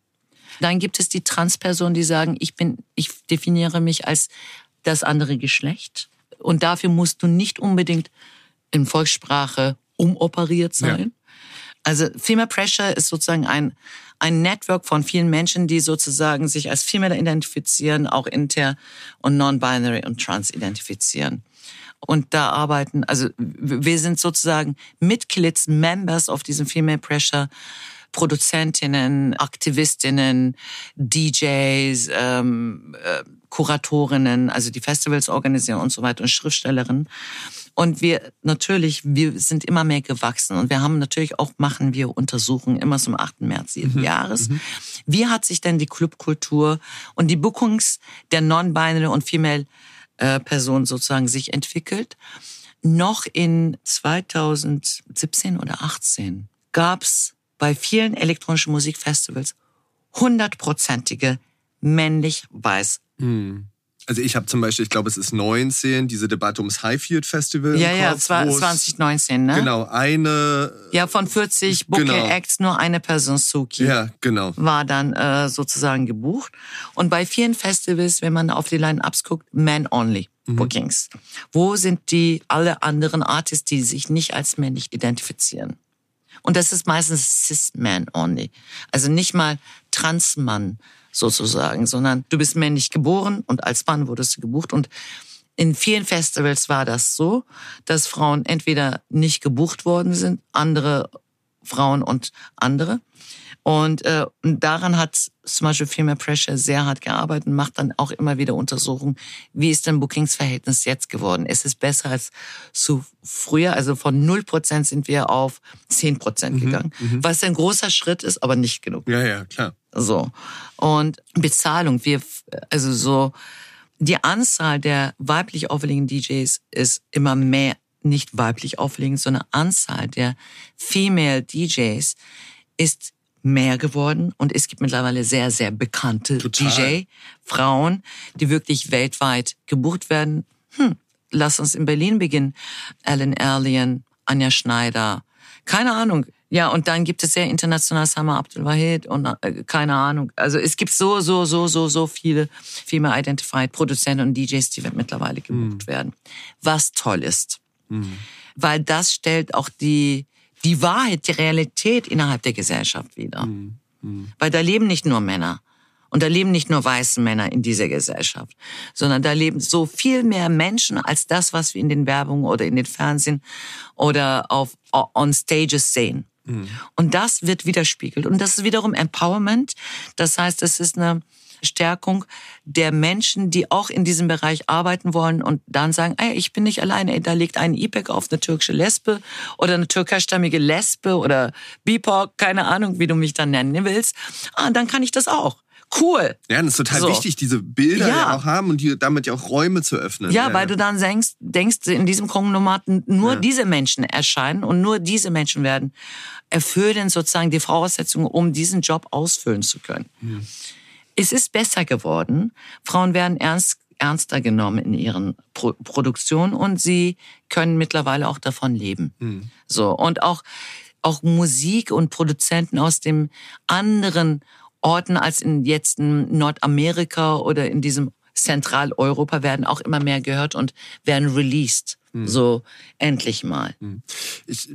Dann gibt es die Transpersonen, die sagen, ich bin, ich definiere mich als das andere Geschlecht. Und dafür musst du nicht unbedingt in Volkssprache umoperiert sein. Ja. Also Female Pressure ist sozusagen ein, ein Network von vielen Menschen, die sozusagen sich als Female identifizieren, auch inter- und non-binary und trans identifizieren. Und da arbeiten, also wir sind sozusagen Mitglieds, Members auf diesem Female Pressure Produzentinnen, Aktivistinnen, DJs, ähm, äh, Kuratorinnen, also die Festivals organisieren und so weiter und Schriftstellerinnen. Und wir natürlich, wir sind immer mehr gewachsen und wir haben natürlich auch, machen wir Untersuchungen immer zum 8. März jeden mhm. Jahres. Mhm. Wie hat sich denn die Clubkultur und die Bookings der Non-Binary und Female äh, Personen sozusagen sich entwickelt? Noch in 2017 oder 18 gab's bei vielen elektronischen Musikfestivals hundertprozentige männlich weiß. Also ich habe zum Beispiel, ich glaube, es ist 19, diese Debatte ums Highfield Festival. Ja, ja, Kopf, 2019, ne? Genau, eine. Ja, von 40 Booking genau. Acts nur eine Person, Suki. Ja, genau. War dann äh, sozusagen gebucht. Und bei vielen Festivals, wenn man auf die Line-Ups guckt, Man Only. Mhm. Bookings. Wo sind die alle anderen Artists, die sich nicht als männlich identifizieren? Und das ist meistens Cis-Man only. Also nicht mal Trans-Mann sozusagen, sondern du bist männlich geboren und als Mann wurdest du gebucht. Und in vielen Festivals war das so, dass Frauen entweder nicht gebucht worden sind, andere Frauen und andere. Und äh, daran hat zum Beispiel Female Pressure sehr hart gearbeitet und macht dann auch immer wieder Untersuchungen, wie ist denn Bookingsverhältnis jetzt geworden? Ist es besser als zu früher? Also von 0% sind wir auf 10% mhm, gegangen, mhm, was ein großer Schritt ist, aber nicht genug. Ja, ja, klar. So. Und Bezahlung, wir, also so, die Anzahl der weiblich auffälligen DJs ist immer mehr nicht weiblich auflegend, sondern Anzahl der Female DJs ist mehr geworden und es gibt mittlerweile sehr, sehr bekannte DJ-Frauen, die wirklich weltweit gebucht werden. Hm, lass uns in Berlin beginnen. Ellen Erlian, Anja Schneider, keine Ahnung. Ja, und dann gibt es sehr international Summer Abdul Wahid und äh, keine Ahnung. Also es gibt so, so, so, so, so viele Female Identified Produzenten und DJs, die mittlerweile gebucht mhm. werden. Was toll ist. Mhm. Weil das stellt auch die die Wahrheit, die Realität innerhalb der Gesellschaft wieder. Mhm. Mhm. Weil da leben nicht nur Männer. Und da leben nicht nur weiße Männer in dieser Gesellschaft, sondern da leben so viel mehr Menschen als das, was wir in den Werbungen oder in den Fernsehen oder auf on Stages sehen. Mhm. Und das wird widerspiegelt. Und das ist wiederum Empowerment. Das heißt, es ist eine Stärkung der Menschen, die auch in diesem Bereich arbeiten wollen und dann sagen, ey, ich bin nicht alleine, da liegt ein IPEC auf eine türkische Lesbe oder eine türkischstämmige Lesbe oder BIPOC, keine Ahnung, wie du mich dann nennen willst. Ah, dann kann ich das auch cool. Ja, das ist total so. wichtig, diese Bilder ja. ja. auch haben und die, damit ja auch Räume zu öffnen. Ja, ja weil du dann denkst, denkst in diesem Konglomaten nur ja. diese Menschen erscheinen und nur diese Menschen werden erfüllen sozusagen die Voraussetzungen, um diesen Job ausfüllen zu können. Hm es ist besser geworden. Frauen werden ernst, ernster genommen in ihren Pro Produktionen und sie können mittlerweile auch davon leben. Mhm. So und auch auch Musik und Produzenten aus dem anderen Orten als in jetzt in Nordamerika oder in diesem Zentraleuropa werden auch immer mehr gehört und werden released. Mhm. So endlich mal. Mhm. Ich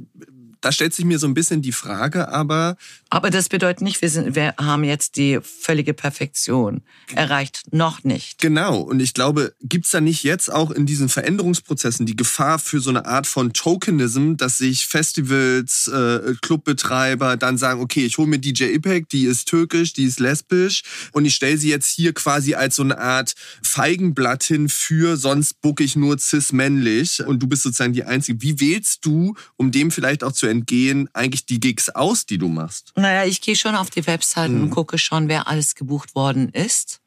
da stellt sich mir so ein bisschen die Frage, aber. Aber das bedeutet nicht, wir, sind, wir haben jetzt die völlige Perfektion erreicht. Noch nicht. Genau. Und ich glaube, gibt's da nicht jetzt auch in diesen Veränderungsprozessen die Gefahr für so eine Art von Tokenism, dass sich Festivals, äh, Clubbetreiber dann sagen, okay, ich hole mir DJ Ipac, die ist türkisch, die ist lesbisch und ich stelle sie jetzt hier quasi als so eine Art Feigenblatt hin für, sonst bucke ich nur cis-männlich und du bist sozusagen die Einzige. Wie wählst du, um dem vielleicht auch zu entgehen, eigentlich die Gigs aus, die du machst? Naja, ich gehe schon auf die Webseiten mhm. und gucke schon, wer alles gebucht worden ist.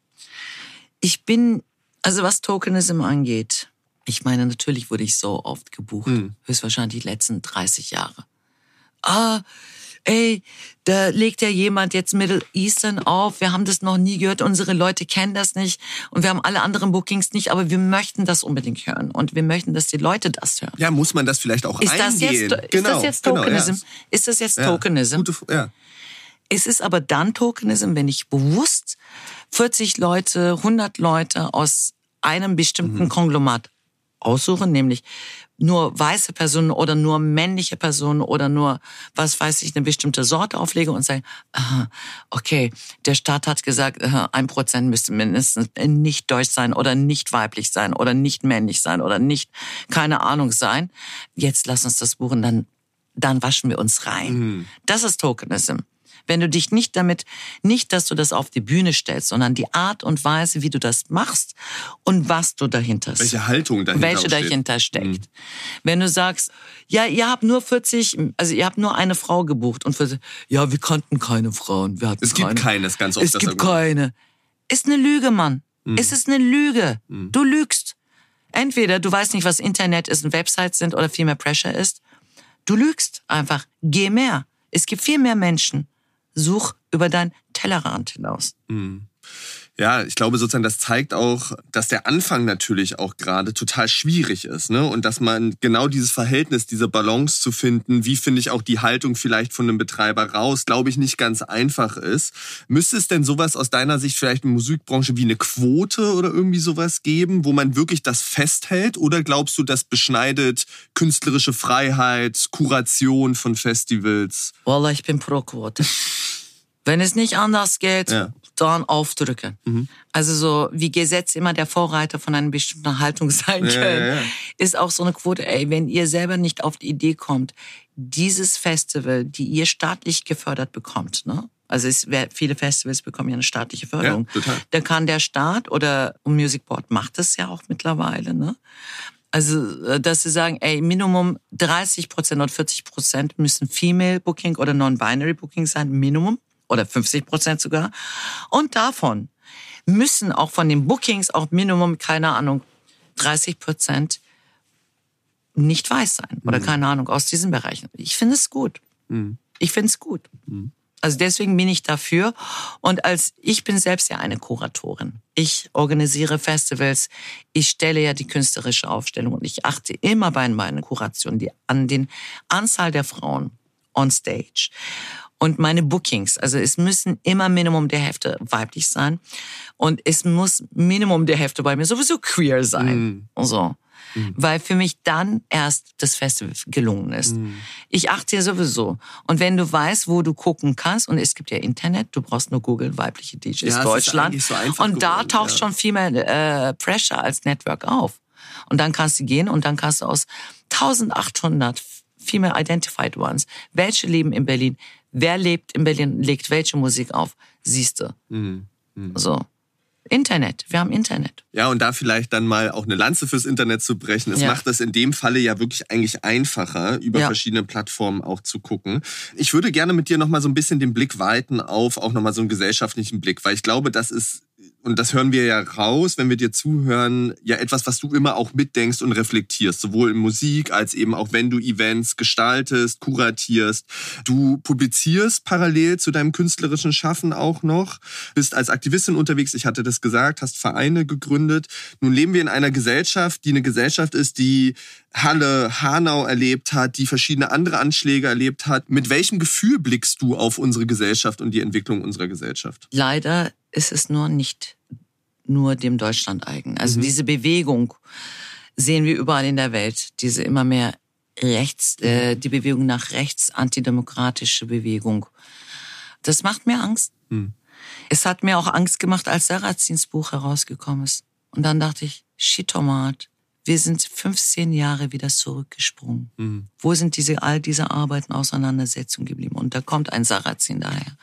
Ich bin, also was Tokenism angeht, ich meine, natürlich wurde ich so oft gebucht, mhm. höchstwahrscheinlich die letzten 30 Jahre. Ah, ey, da legt ja jemand jetzt Middle Eastern auf, wir haben das noch nie gehört, unsere Leute kennen das nicht und wir haben alle anderen Bookings nicht, aber wir möchten das unbedingt hören und wir möchten, dass die Leute das hören. Ja, muss man das vielleicht auch ist eingehen? Das jetzt, ist genau, das jetzt genau, Tokenism? ja. Ist das jetzt Ja, Tokenism? Gute, ja. Es ist aber dann Tokenism, wenn ich bewusst 40 Leute, 100 Leute aus einem bestimmten Konglomat aussuche, nämlich nur weiße Personen oder nur männliche Personen oder nur, was weiß ich, eine bestimmte Sorte auflege und sage, aha, okay, der Staat hat gesagt, ein Prozent müsste mindestens nicht deutsch sein oder nicht weiblich sein oder nicht männlich sein oder nicht, keine Ahnung sein. Jetzt lass uns das buchen, dann, dann waschen wir uns rein. Das ist Tokenism. Wenn du dich nicht damit, nicht, dass du das auf die Bühne stellst, sondern die Art und Weise, wie du das machst und was du dahinter Welche Haltung dahinter welche dahinter steckt. Wenn du sagst, ja, ihr habt nur 40, also ihr habt nur eine Frau gebucht und für, ja, wir kannten keine Frauen, wir hatten Es gibt keine. keines, ganz oft Es gibt Argument. keine. Ist eine Lüge, Mann. Es ist eine Lüge. Du lügst. Entweder du weißt nicht, was Internet ist und Websites sind oder viel mehr Pressure ist. Du lügst einfach. Geh mehr. Es gibt viel mehr Menschen. Such über dein Tellerrand hinaus. Ja, ich glaube sozusagen, das zeigt auch, dass der Anfang natürlich auch gerade total schwierig ist, ne? Und dass man genau dieses Verhältnis, diese Balance zu finden, wie finde ich auch die Haltung vielleicht von einem Betreiber raus, glaube ich, nicht ganz einfach ist. Müsste es denn sowas aus deiner Sicht vielleicht in der Musikbranche wie eine Quote oder irgendwie sowas geben, wo man wirklich das festhält? Oder glaubst du, das beschneidet künstlerische Freiheit, Kuration von Festivals? Wallah, ich bin pro Quote. Wenn es nicht anders geht, Ja. dann aufdrücken. Also so wie Gesetz immer der Vorreiter von einer bestimmten Haltung [LAUGHS] sein Ja, können, ja, ist auch so eine Quote. Ey, wenn ihr selber nicht auf die Idee kommt, dieses Festival, die ihr staatlich gefördert bekommt, ne? Also es, viele Festivals bekommen ja eine staatliche Förderung. Ja. Da kann der Staat oder Music Board macht das ja auch mittlerweile, ne? Also, äh, dass sie sagen, ey, Minimum 30 Prozent oder 40 Prozent müssen Female Booking oder Non-Binary Booking sein, Minimum. Oder 50 Prozent sogar. Und davon müssen auch von den Bookings auch Minimum, keine Ahnung, 30 Prozent nicht weiß sein. Oder keine Ahnung, aus diesen Bereichen. Ich finde es gut. Ich finde es gut. Also deswegen bin ich dafür. Und als ich bin selbst ja eine Kuratorin. Ich organisiere Festivals. Ich stelle ja die künstlerische Aufstellung und ich achte immer bei meinen Kurationen die, an den Anzahl der Frauen on stage. Und meine Bookings, also es müssen immer Minimum der Hälfte weiblich sein und es muss Minimum der Hälfte bei mir sowieso queer sein. So. Weil für mich dann erst das Festival gelungen ist. Ich achte ja sowieso. Und wenn du weißt, wo du gucken kannst, und es gibt ja Internet, du brauchst nur googeln, weibliche DJs Ja, Deutschland. so einfach und da geworden, taucht ja. schon viel mehr äh, Pressure als Network auf. Und dann kannst du gehen und dann kannst du aus 1800 Female Identified Ones, welche leben in Berlin, wer lebt in Berlin, legt welche Musik auf, siehst du. Mhm. So. Internet, wir haben Internet. Ja, und da vielleicht dann mal auch eine Lanze fürs Internet zu brechen. Es Ja. macht das in dem Falle ja wirklich eigentlich einfacher, über Ja. verschiedene Plattformen auch zu gucken. Ich würde gerne mit dir nochmal so ein bisschen den Blick weiten auf auch nochmal so einen gesellschaftlichen Blick, weil ich glaube, das ist, und das hören wir ja raus, wenn wir dir zuhören, ja etwas, was du immer auch mitdenkst und reflektierst, sowohl in Musik als eben auch wenn du Events gestaltest, kuratierst. Du publizierst parallel zu deinem künstlerischen Schaffen auch noch, bist als Aktivistin unterwegs, ich hatte das gesagt, hast Vereine gegründet. Nun leben wir in einer Gesellschaft, die eine Gesellschaft ist, die Halle, Hanau erlebt hat, die verschiedene andere Anschläge erlebt hat. Mit welchem Gefühl blickst du auf unsere Gesellschaft und die Entwicklung unserer Gesellschaft? Leider ist es nur nicht nur dem Deutschland eigen. Also diese Bewegung sehen wir überall in der Welt. Diese immer mehr rechts, äh, die Bewegung nach rechts, antidemokratische Bewegung. Das macht mir Angst. Es hat mir auch Angst gemacht, als Sarrazins Buch herausgekommen ist. Und dann dachte ich, Shitomat, wir sind 15 Jahre wieder zurückgesprungen. Wo sind diese, all diese Arbeiten, Auseinandersetzungen geblieben? Und da kommt ein Sarrazin daher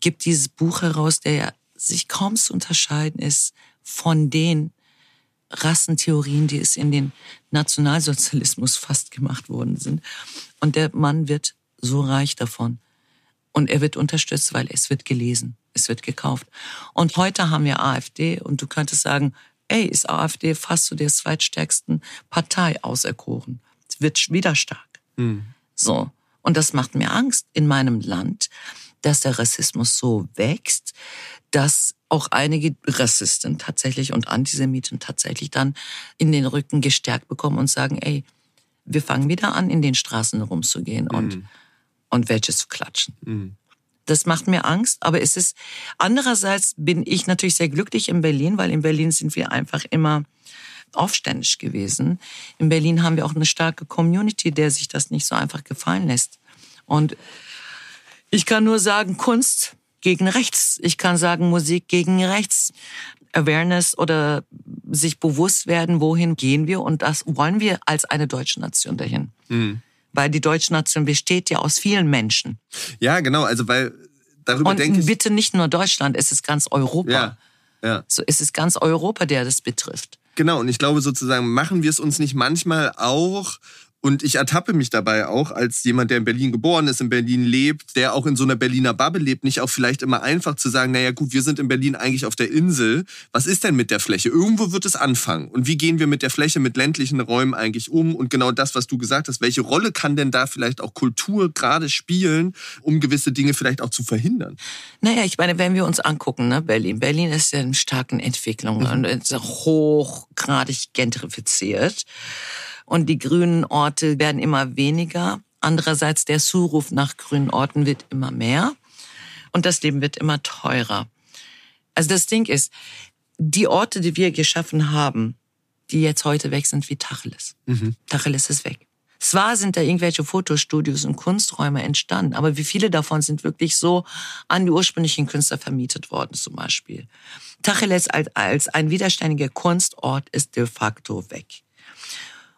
gibt dieses Buch heraus, der ja sich kaum zu unterscheiden ist von den Rassentheorien, die es in den Nationalsozialismus fast gemacht worden sind. Und der Mann wird so reich davon. Und er wird unterstützt, weil es wird gelesen, es wird gekauft. Und heute haben wir AfD und du könntest sagen, ey, ist AfD fast zu der zweitstärksten Partei auserkoren. Es wird wieder stark. So. Und das macht mir Angst in meinem Land, dass der Rassismus so wächst, dass auch einige Rassisten tatsächlich und Antisemiten tatsächlich dann in den Rücken gestärkt bekommen und sagen, ey, wir fangen wieder an, in den Straßen rumzugehen und, mhm. und welche zu klatschen. Mhm. Das macht mir Angst, aber es ist, andererseits bin ich natürlich sehr glücklich in Berlin, weil in Berlin sind wir einfach immer aufständig gewesen. In Berlin haben wir auch eine starke Community, der sich das nicht so einfach gefallen lässt. Und ich kann nur sagen, Kunst gegen rechts. Ich kann sagen, Musik gegen rechts. Awareness oder sich bewusst werden, wohin gehen wir und das wollen wir als eine deutsche Nation dahin. Mhm. Weil die deutsche Nation besteht ja aus vielen Menschen. Ja, genau, also weil darüber und denke ich. bitte nicht nur Deutschland, es ist ganz Europa. Ja, ja. So es ist ganz Europa, der das betrifft. Genau, und ich glaube sozusagen, machen wir es uns nicht manchmal auch und ich ertappe mich dabei auch als jemand, der in Berlin geboren ist, in Berlin lebt, der auch in so einer Berliner Bubble lebt, nicht auch vielleicht immer einfach zu sagen, naja gut, wir sind in Berlin eigentlich auf der Insel. Was ist denn mit der Fläche? Irgendwo wird es anfangen. Und wie gehen wir mit der Fläche, mit ländlichen Räumen eigentlich um? Und genau das, was du gesagt hast, welche Rolle kann denn da vielleicht auch Kultur gerade spielen, um gewisse Dinge vielleicht auch zu verhindern? Naja, ich meine, wenn wir uns angucken, ne, Berlin. Berlin ist ja in starken Entwicklung mhm. und ist hochgradig gentrifiziert und die grünen Orte werden immer weniger. Andererseits der Zuruf nach grünen Orten wird immer mehr und das Leben wird immer teurer. Also das Ding ist, die Orte, die wir geschaffen haben, die jetzt heute weg sind, wie Tacheles. Mhm. Tacheles ist weg. Zwar sind da irgendwelche Fotostudios und Kunsträume entstanden, aber wie viele davon sind wirklich so an die ursprünglichen Künstler vermietet worden zum Beispiel. Tacheles als, als ein widerständiger Kunstort ist de facto weg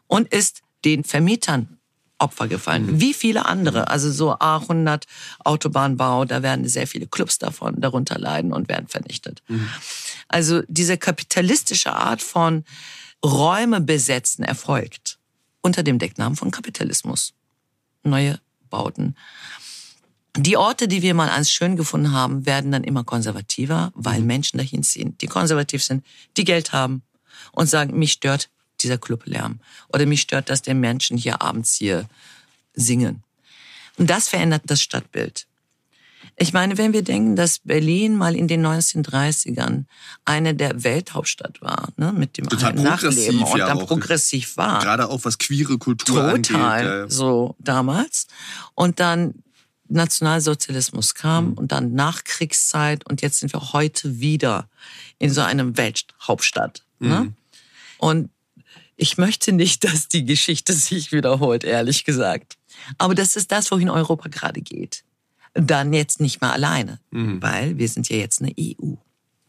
und ist den Vermietern Opfer gefallen. Mhm. Wie viele andere. Also so A100 Autobahnbau, da werden sehr viele Clubs davon darunter leiden und werden vernichtet. Mhm. Also diese kapitalistische Art von Räume besetzen erfolgt unter dem Decknamen von Kapitalismus. Neue Bauten. Die Orte, die wir mal als schön gefunden haben, werden dann immer konservativer, weil mhm. Menschen dahin ziehen, die konservativ sind, die Geld haben und sagen, mich stört dieser Clublärm. Oder mich stört, dass die Menschen hier abends hier singen. Und das verändert das Stadtbild. Ich meine, wenn wir denken, dass Berlin mal in den 1930ern eine der Welthauptstadt war, ne, mit dem Total Nachleben und ja, dann progressiv war. Gerade auch was queere Kultur Total, angeht. Total, so damals. Und dann Nationalsozialismus kam mhm. und dann Nachkriegszeit und jetzt sind wir heute wieder in so einem Welthauptstadt. Ne? Mhm. Und ich möchte nicht, [LAUGHS] dass die Geschichte sich wiederholt, ehrlich gesagt. Aber das ist das, wohin Europa gerade geht. Dann jetzt nicht mehr alleine, mhm. weil wir sind ja jetzt eine EU.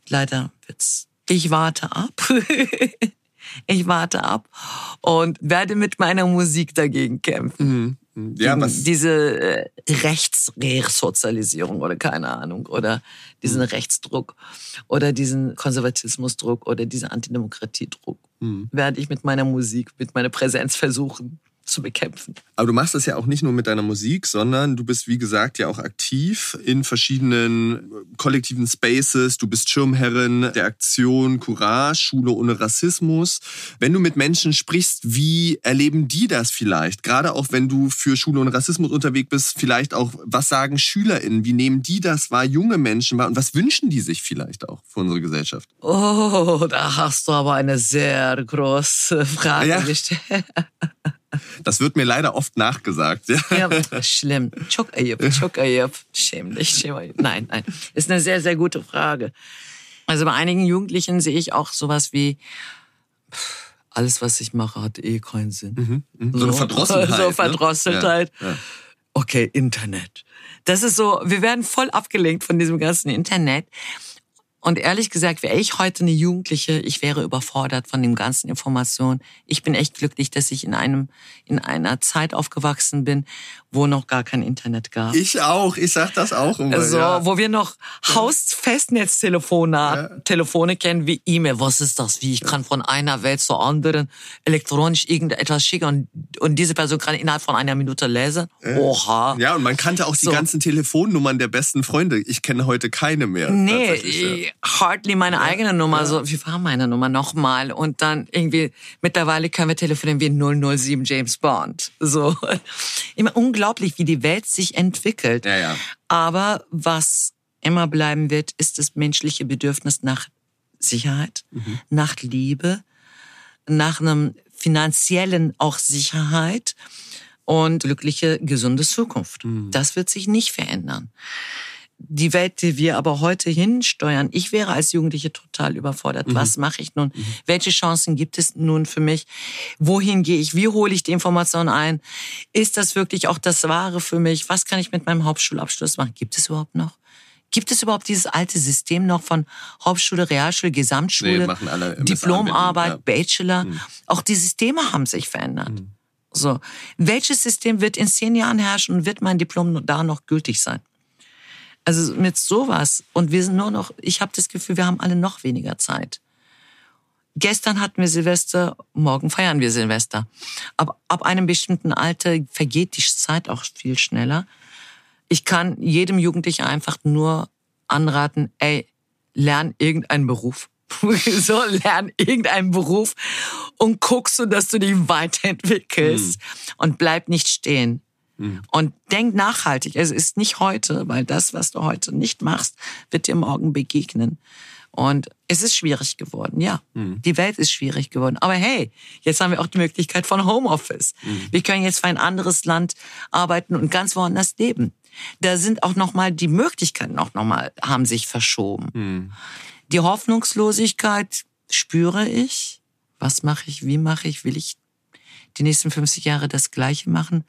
Leider wird's. Ich warte ab. [LAUGHS] ich warte ab und werde mit meiner Musik dagegen kämpfen. Mhm. Ja, was diese äh, Rechtsresozialisierung oder keine Ahnung oder diesen mhm. Rechtsdruck oder diesen Konservatismusdruck oder diesen Antidemokratiedruck mhm. werde ich mit meiner Musik, mit meiner Präsenz versuchen zu bekämpfen. Aber du machst das ja auch nicht nur mit deiner Musik, sondern du bist, wie gesagt, ja auch aktiv in verschiedenen äh, kollektiven Spaces. Du bist Schirmherrin der Aktion Courage, Schule ohne Rassismus. Wenn du mit Menschen sprichst, wie erleben die das vielleicht? Gerade auch wenn du für Schule ohne Rassismus unterwegs bist, vielleicht auch, was sagen SchülerInnen? Wie nehmen die das wahr, junge Menschen wahr? Und was wünschen die sich vielleicht auch für unsere Gesellschaft? Oh, da hast du aber eine sehr große Frage ja. gestellt. [LAUGHS] Das wird mir leider oft nachgesagt. Ja, ja schlimm. Çok ayıp, çok ayıp. Schämlich, schämlich. Nein, nein. Ist eine sehr, sehr gute Frage. Also bei einigen Jugendlichen sehe ich auch sowas wie, alles, was ich mache, hat eh keinen Sinn. Mhm, mh. So, so eine Verdrossenheit. So ne? Verdrossenheit. Ne? Ja, ja. Okay, Internet. Das ist so, wir werden voll abgelenkt von diesem ganzen Internet. Und ehrlich gesagt, wäre ich heute eine Jugendliche, ich wäre überfordert von den ganzen Informationen. Ich bin echt glücklich, dass ich in einem, in einer Zeit aufgewachsen bin, wo noch gar kein Internet gab. Ich auch, ich sag das auch immer. Also, ja. wo wir noch Hausfestnetztelefone ja. Telefone kennen wie E-Mail. Was ist das? Wie ich kann von einer Welt zur anderen elektronisch irgendetwas schicken und, und diese Person kann innerhalb von einer Minute lesen. Oha. Ja, und man kannte auch die so. ganzen Telefonnummern der besten Freunde. Ich kenne heute keine mehr. Nee, hardly meine eigene Nummer, so, wie war meine Nummer nochmal? Und dann irgendwie, mittlerweile können wir telefonieren wie 007 James Bond. So. [LAUGHS] Immer unglaublich, wie die Welt sich entwickelt. Ja, ja. Aber was immer bleiben wird, ist das menschliche Bedürfnis nach Sicherheit, Mhm. nach Liebe, nach einem finanziellen auch Sicherheit und glückliche, gesunde Zukunft. Mhm. Das wird sich nicht verändern. Die Welt, die wir aber heute hinsteuern, ich wäre als Jugendliche total überfordert. Was mache ich nun? Welche Chancen gibt es nun für mich? Wohin gehe ich? Wie hole ich die Information ein? Ist das wirklich auch das Wahre für mich? Was kann ich mit meinem Hauptschulabschluss machen? Gibt es überhaupt noch? Gibt es überhaupt dieses alte System noch von Hauptschule, Realschule, Gesamtschule, Nee, machen alle MSA Diplomarbeit, ja. Bachelor? Auch die Systeme haben sich verändert. So, welches System wird in zehn Jahren herrschen und wird mein Diplom da noch gültig sein? Also mit sowas und wir sind nur noch, ich habe das Gefühl, wir haben alle noch weniger Zeit. Gestern hatten wir Silvester, morgen feiern wir Silvester. Aber ab einem bestimmten Alter vergeht die Zeit auch viel schneller. Ich kann jedem Jugendlichen einfach nur anraten, ey, lern irgendeinen Beruf. [LAUGHS] so, lern irgendeinen Beruf und guck so, dass du dich weiterentwickelst und bleib nicht stehen. Und denk nachhaltig. Es ist nicht heute, weil das, was du heute nicht machst, wird dir morgen begegnen. Und es ist schwierig geworden, ja. Die Welt ist schwierig geworden. Aber hey, jetzt haben wir auch die Möglichkeit von Homeoffice. Wir können jetzt für ein anderes Land arbeiten und ganz woanders leben. Da sind auch nochmal die Möglichkeiten auch nochmal, haben sich verschoben. Die Hoffnungslosigkeit spüre ich. Was mache ich? Wie mache ich? Will ich die nächsten 50 Jahre das Gleiche machen?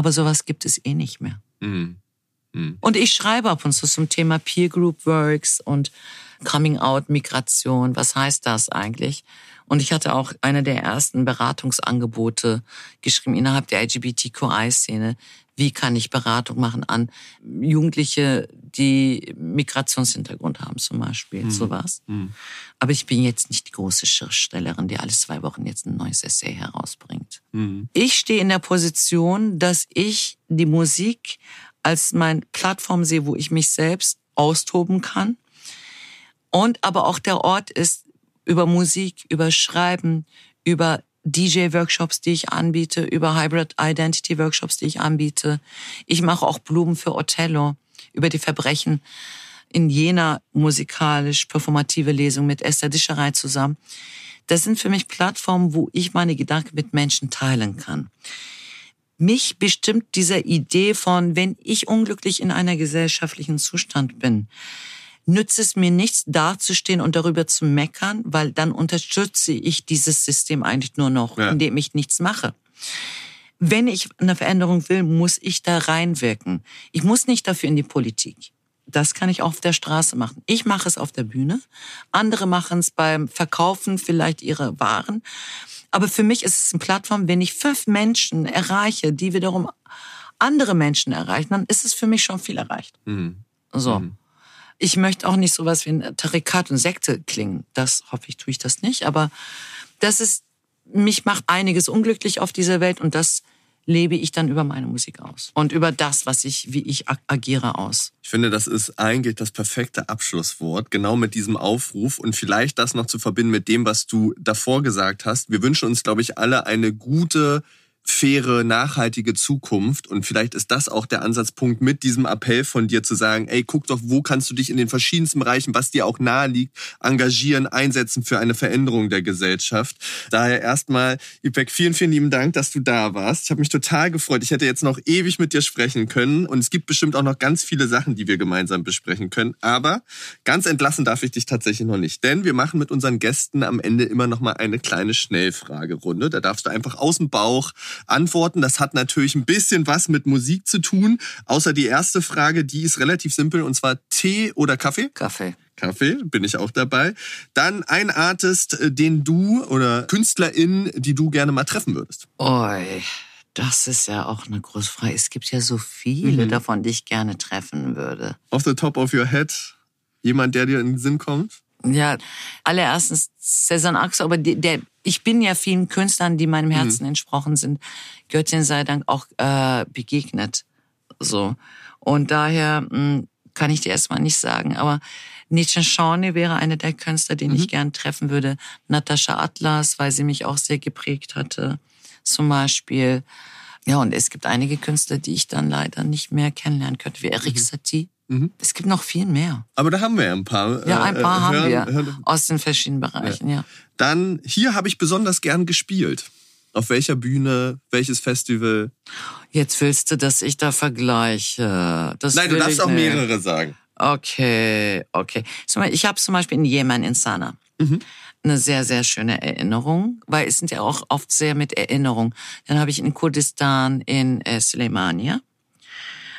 Aber sowas gibt es eh nicht mehr. Mhm. Und ich schreibe ab und zu zum Thema Peer Group Works und Coming Out Migration. Was heißt das eigentlich? Und ich hatte auch eine der ersten Beratungsangebote geschrieben innerhalb der LGBTQI-Szene. Wie kann ich Beratung machen an Jugendliche, die Migrationshintergrund haben zum Beispiel, sowas. Aber ich bin jetzt nicht die große Schriftstellerin, die alle zwei Wochen jetzt ein neues Essay herausbringt. Ich stehe in der Position, dass ich die Musik als mein Plattform sehe, wo ich mich selbst austoben kann. Und aber auch der Ort ist über Musik, über Schreiben, über DJ-Workshops, die ich anbiete, über Hybrid Identity Workshops, die ich anbiete. Ich mache auch Blumen für Othello über die Verbrechen in jener musikalisch-performative Lesung mit Esther Discherei zusammen. Das sind für mich Plattformen, wo ich meine Gedanken mit Menschen teilen kann. Mich bestimmt dieser Idee von, wenn ich unglücklich in einer gesellschaftlichen Zustand bin, nützt es mir nichts, dazustehen und darüber zu meckern, weil dann unterstütze ich dieses System eigentlich nur noch, Ja. indem ich nichts mache. Wenn ich eine Veränderung will, muss ich da reinwirken. Ich muss nicht dafür in die Politik. Das kann ich auch auf der Straße machen. Ich mache es auf der Bühne. Andere machen es beim Verkaufen vielleicht ihre Waren. Aber für mich ist es eine Plattform, wenn ich fünf Menschen erreiche, die wiederum andere Menschen erreichen, dann ist es für mich schon viel erreicht. So. Ich möchte auch nicht sowas wie ein Tarikat und Sekte klingen. Das hoffe ich, tue ich das nicht. Aber das ist, mich macht einiges unglücklich auf dieser Welt und das lebe ich dann über meine Musik aus. Und über das, was ich, wie ich ag- agiere aus. Ich finde, das ist eigentlich das perfekte Abschlusswort, genau mit diesem Aufruf und vielleicht das noch zu verbinden mit dem, was du davor gesagt hast. Wir wünschen uns, glaube ich, alle eine gute, faire, nachhaltige Zukunft und vielleicht ist das auch der Ansatzpunkt mit diesem Appell von dir zu sagen, ey, guck doch, wo kannst du dich in den verschiedensten Bereichen, was dir auch nahe liegt, engagieren, einsetzen für eine Veränderung der Gesellschaft. Daher erstmal, Ipek, vielen, vielen lieben Dank, dass du da warst. Ich habe mich total gefreut. Ich hätte jetzt noch ewig mit dir sprechen können und es gibt bestimmt auch noch ganz viele Sachen, die wir gemeinsam besprechen können. Aber ganz entlassen darf ich dich tatsächlich noch nicht, denn wir machen mit unseren Gästen am Ende immer noch mal eine kleine Schnellfragerunde. Da darfst du einfach aus dem Bauch antworten. Das hat natürlich ein bisschen was mit Musik zu tun. Außer die erste Frage, die ist relativ simpel und zwar Tee oder Kaffee? Kaffee. Kaffee, bin ich auch dabei. Dann ein Artist, äh, den du oder Künstlerin, die du gerne mal treffen würdest. Oi, das ist ja auch eine große Frage. Es gibt ja so viele davon, die ich gerne treffen würde. Off the top of your head, jemand, der dir in den Sinn kommt? Ja, allererstens Cezanne Axel, aber die, der, ich bin ja vielen Künstlern, die meinem Herzen entsprochen sind, Göttin sei Dank auch äh, begegnet. So. Und daher mh, kann ich dir erstmal nicht sagen. Aber Nietzsche Shawnee wäre einer der Künstler, den mhm. ich gern treffen würde. Natascha Atlas, weil sie mich auch sehr geprägt hatte, zum Beispiel. Ja, und es gibt einige Künstler, die ich dann leider nicht mehr kennenlernen könnte, wie Eric mhm. Satie. Mhm. Es gibt noch viel mehr. Aber da haben wir ja ein paar. Ja, ein paar äh, haben hören, wir hören. aus den verschiedenen Bereichen, ja. ja. Dann, hier habe ich besonders gern gespielt. Auf welcher Bühne, welches Festival? Jetzt willst du, dass ich da vergleiche. Das Nein, du darfst auch nicht. mehrere sagen. Okay, okay. Ich habe zum Beispiel in Jemen in Sana mhm. Eine sehr, sehr schöne Erinnerung, weil es sind ja auch oft sehr mit Erinnerung. Dann habe ich in Kurdistan in äh, Suleimania.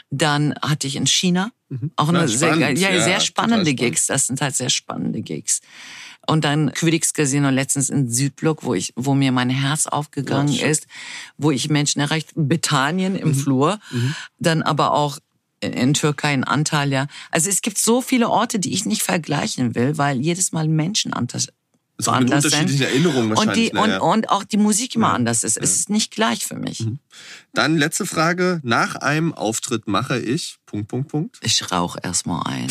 Dann hatte ich in China mhm. auch eine sehr, ja, ja, sehr spannende Gigs. Das sind halt sehr spannende Gigs. Und dann Quidix Casino letztens in Südblock, wo ich, wo mir mein Herz aufgegangen ja, ist, wo ich Menschen erreicht, Bethanien im mhm. Flur, mhm. dann aber auch in Türkei, in Antalya. Also es gibt so viele Orte, die ich nicht vergleichen will, weil jedes Mal Menschen so anders unterschiedlichen Erinnerungen wahrscheinlich. Und, die, und, und auch die Musik immer ja. anders ist. Es ist nicht gleich für mich. Mhm. Dann letzte Frage. Nach einem Auftritt mache ich Punkt, Punkt, Punkt. Ich rauche erstmal ein.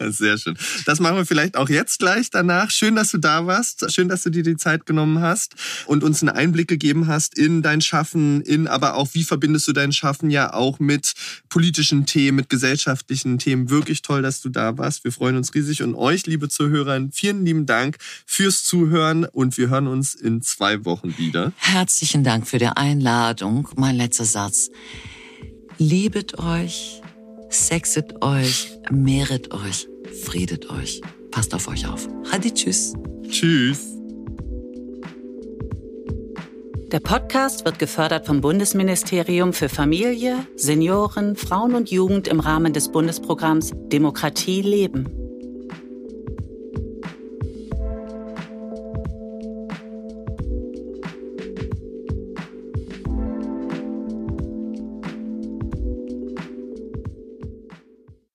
[LAUGHS] Sehr schön. Das machen wir vielleicht auch jetzt gleich danach. Schön, dass du da warst. Schön, dass du dir die Zeit genommen hast und uns einen Einblick gegeben hast in dein Schaffen, in aber auch, wie verbindest du dein Schaffen ja auch mit politischen Themen, mit gesellschaftlichen Themen. Wirklich toll, dass du da warst. Wir freuen uns riesig und euch, liebe Zuhörer, vielen lieben Dank fürs Zuhören und wir hören uns in zwei Wochen wieder. Herzlichen Dank für die Einladung. Mein letzter Satz. Liebet euch, sexet euch, mehret euch, friedet euch. Passt auf euch auf. Hadi, tschüss. Tschüss. Der Podcast wird gefördert vom Bundesministerium für Familie, Senioren, Frauen und Jugend im Rahmen des Bundesprogramms Demokratie leben.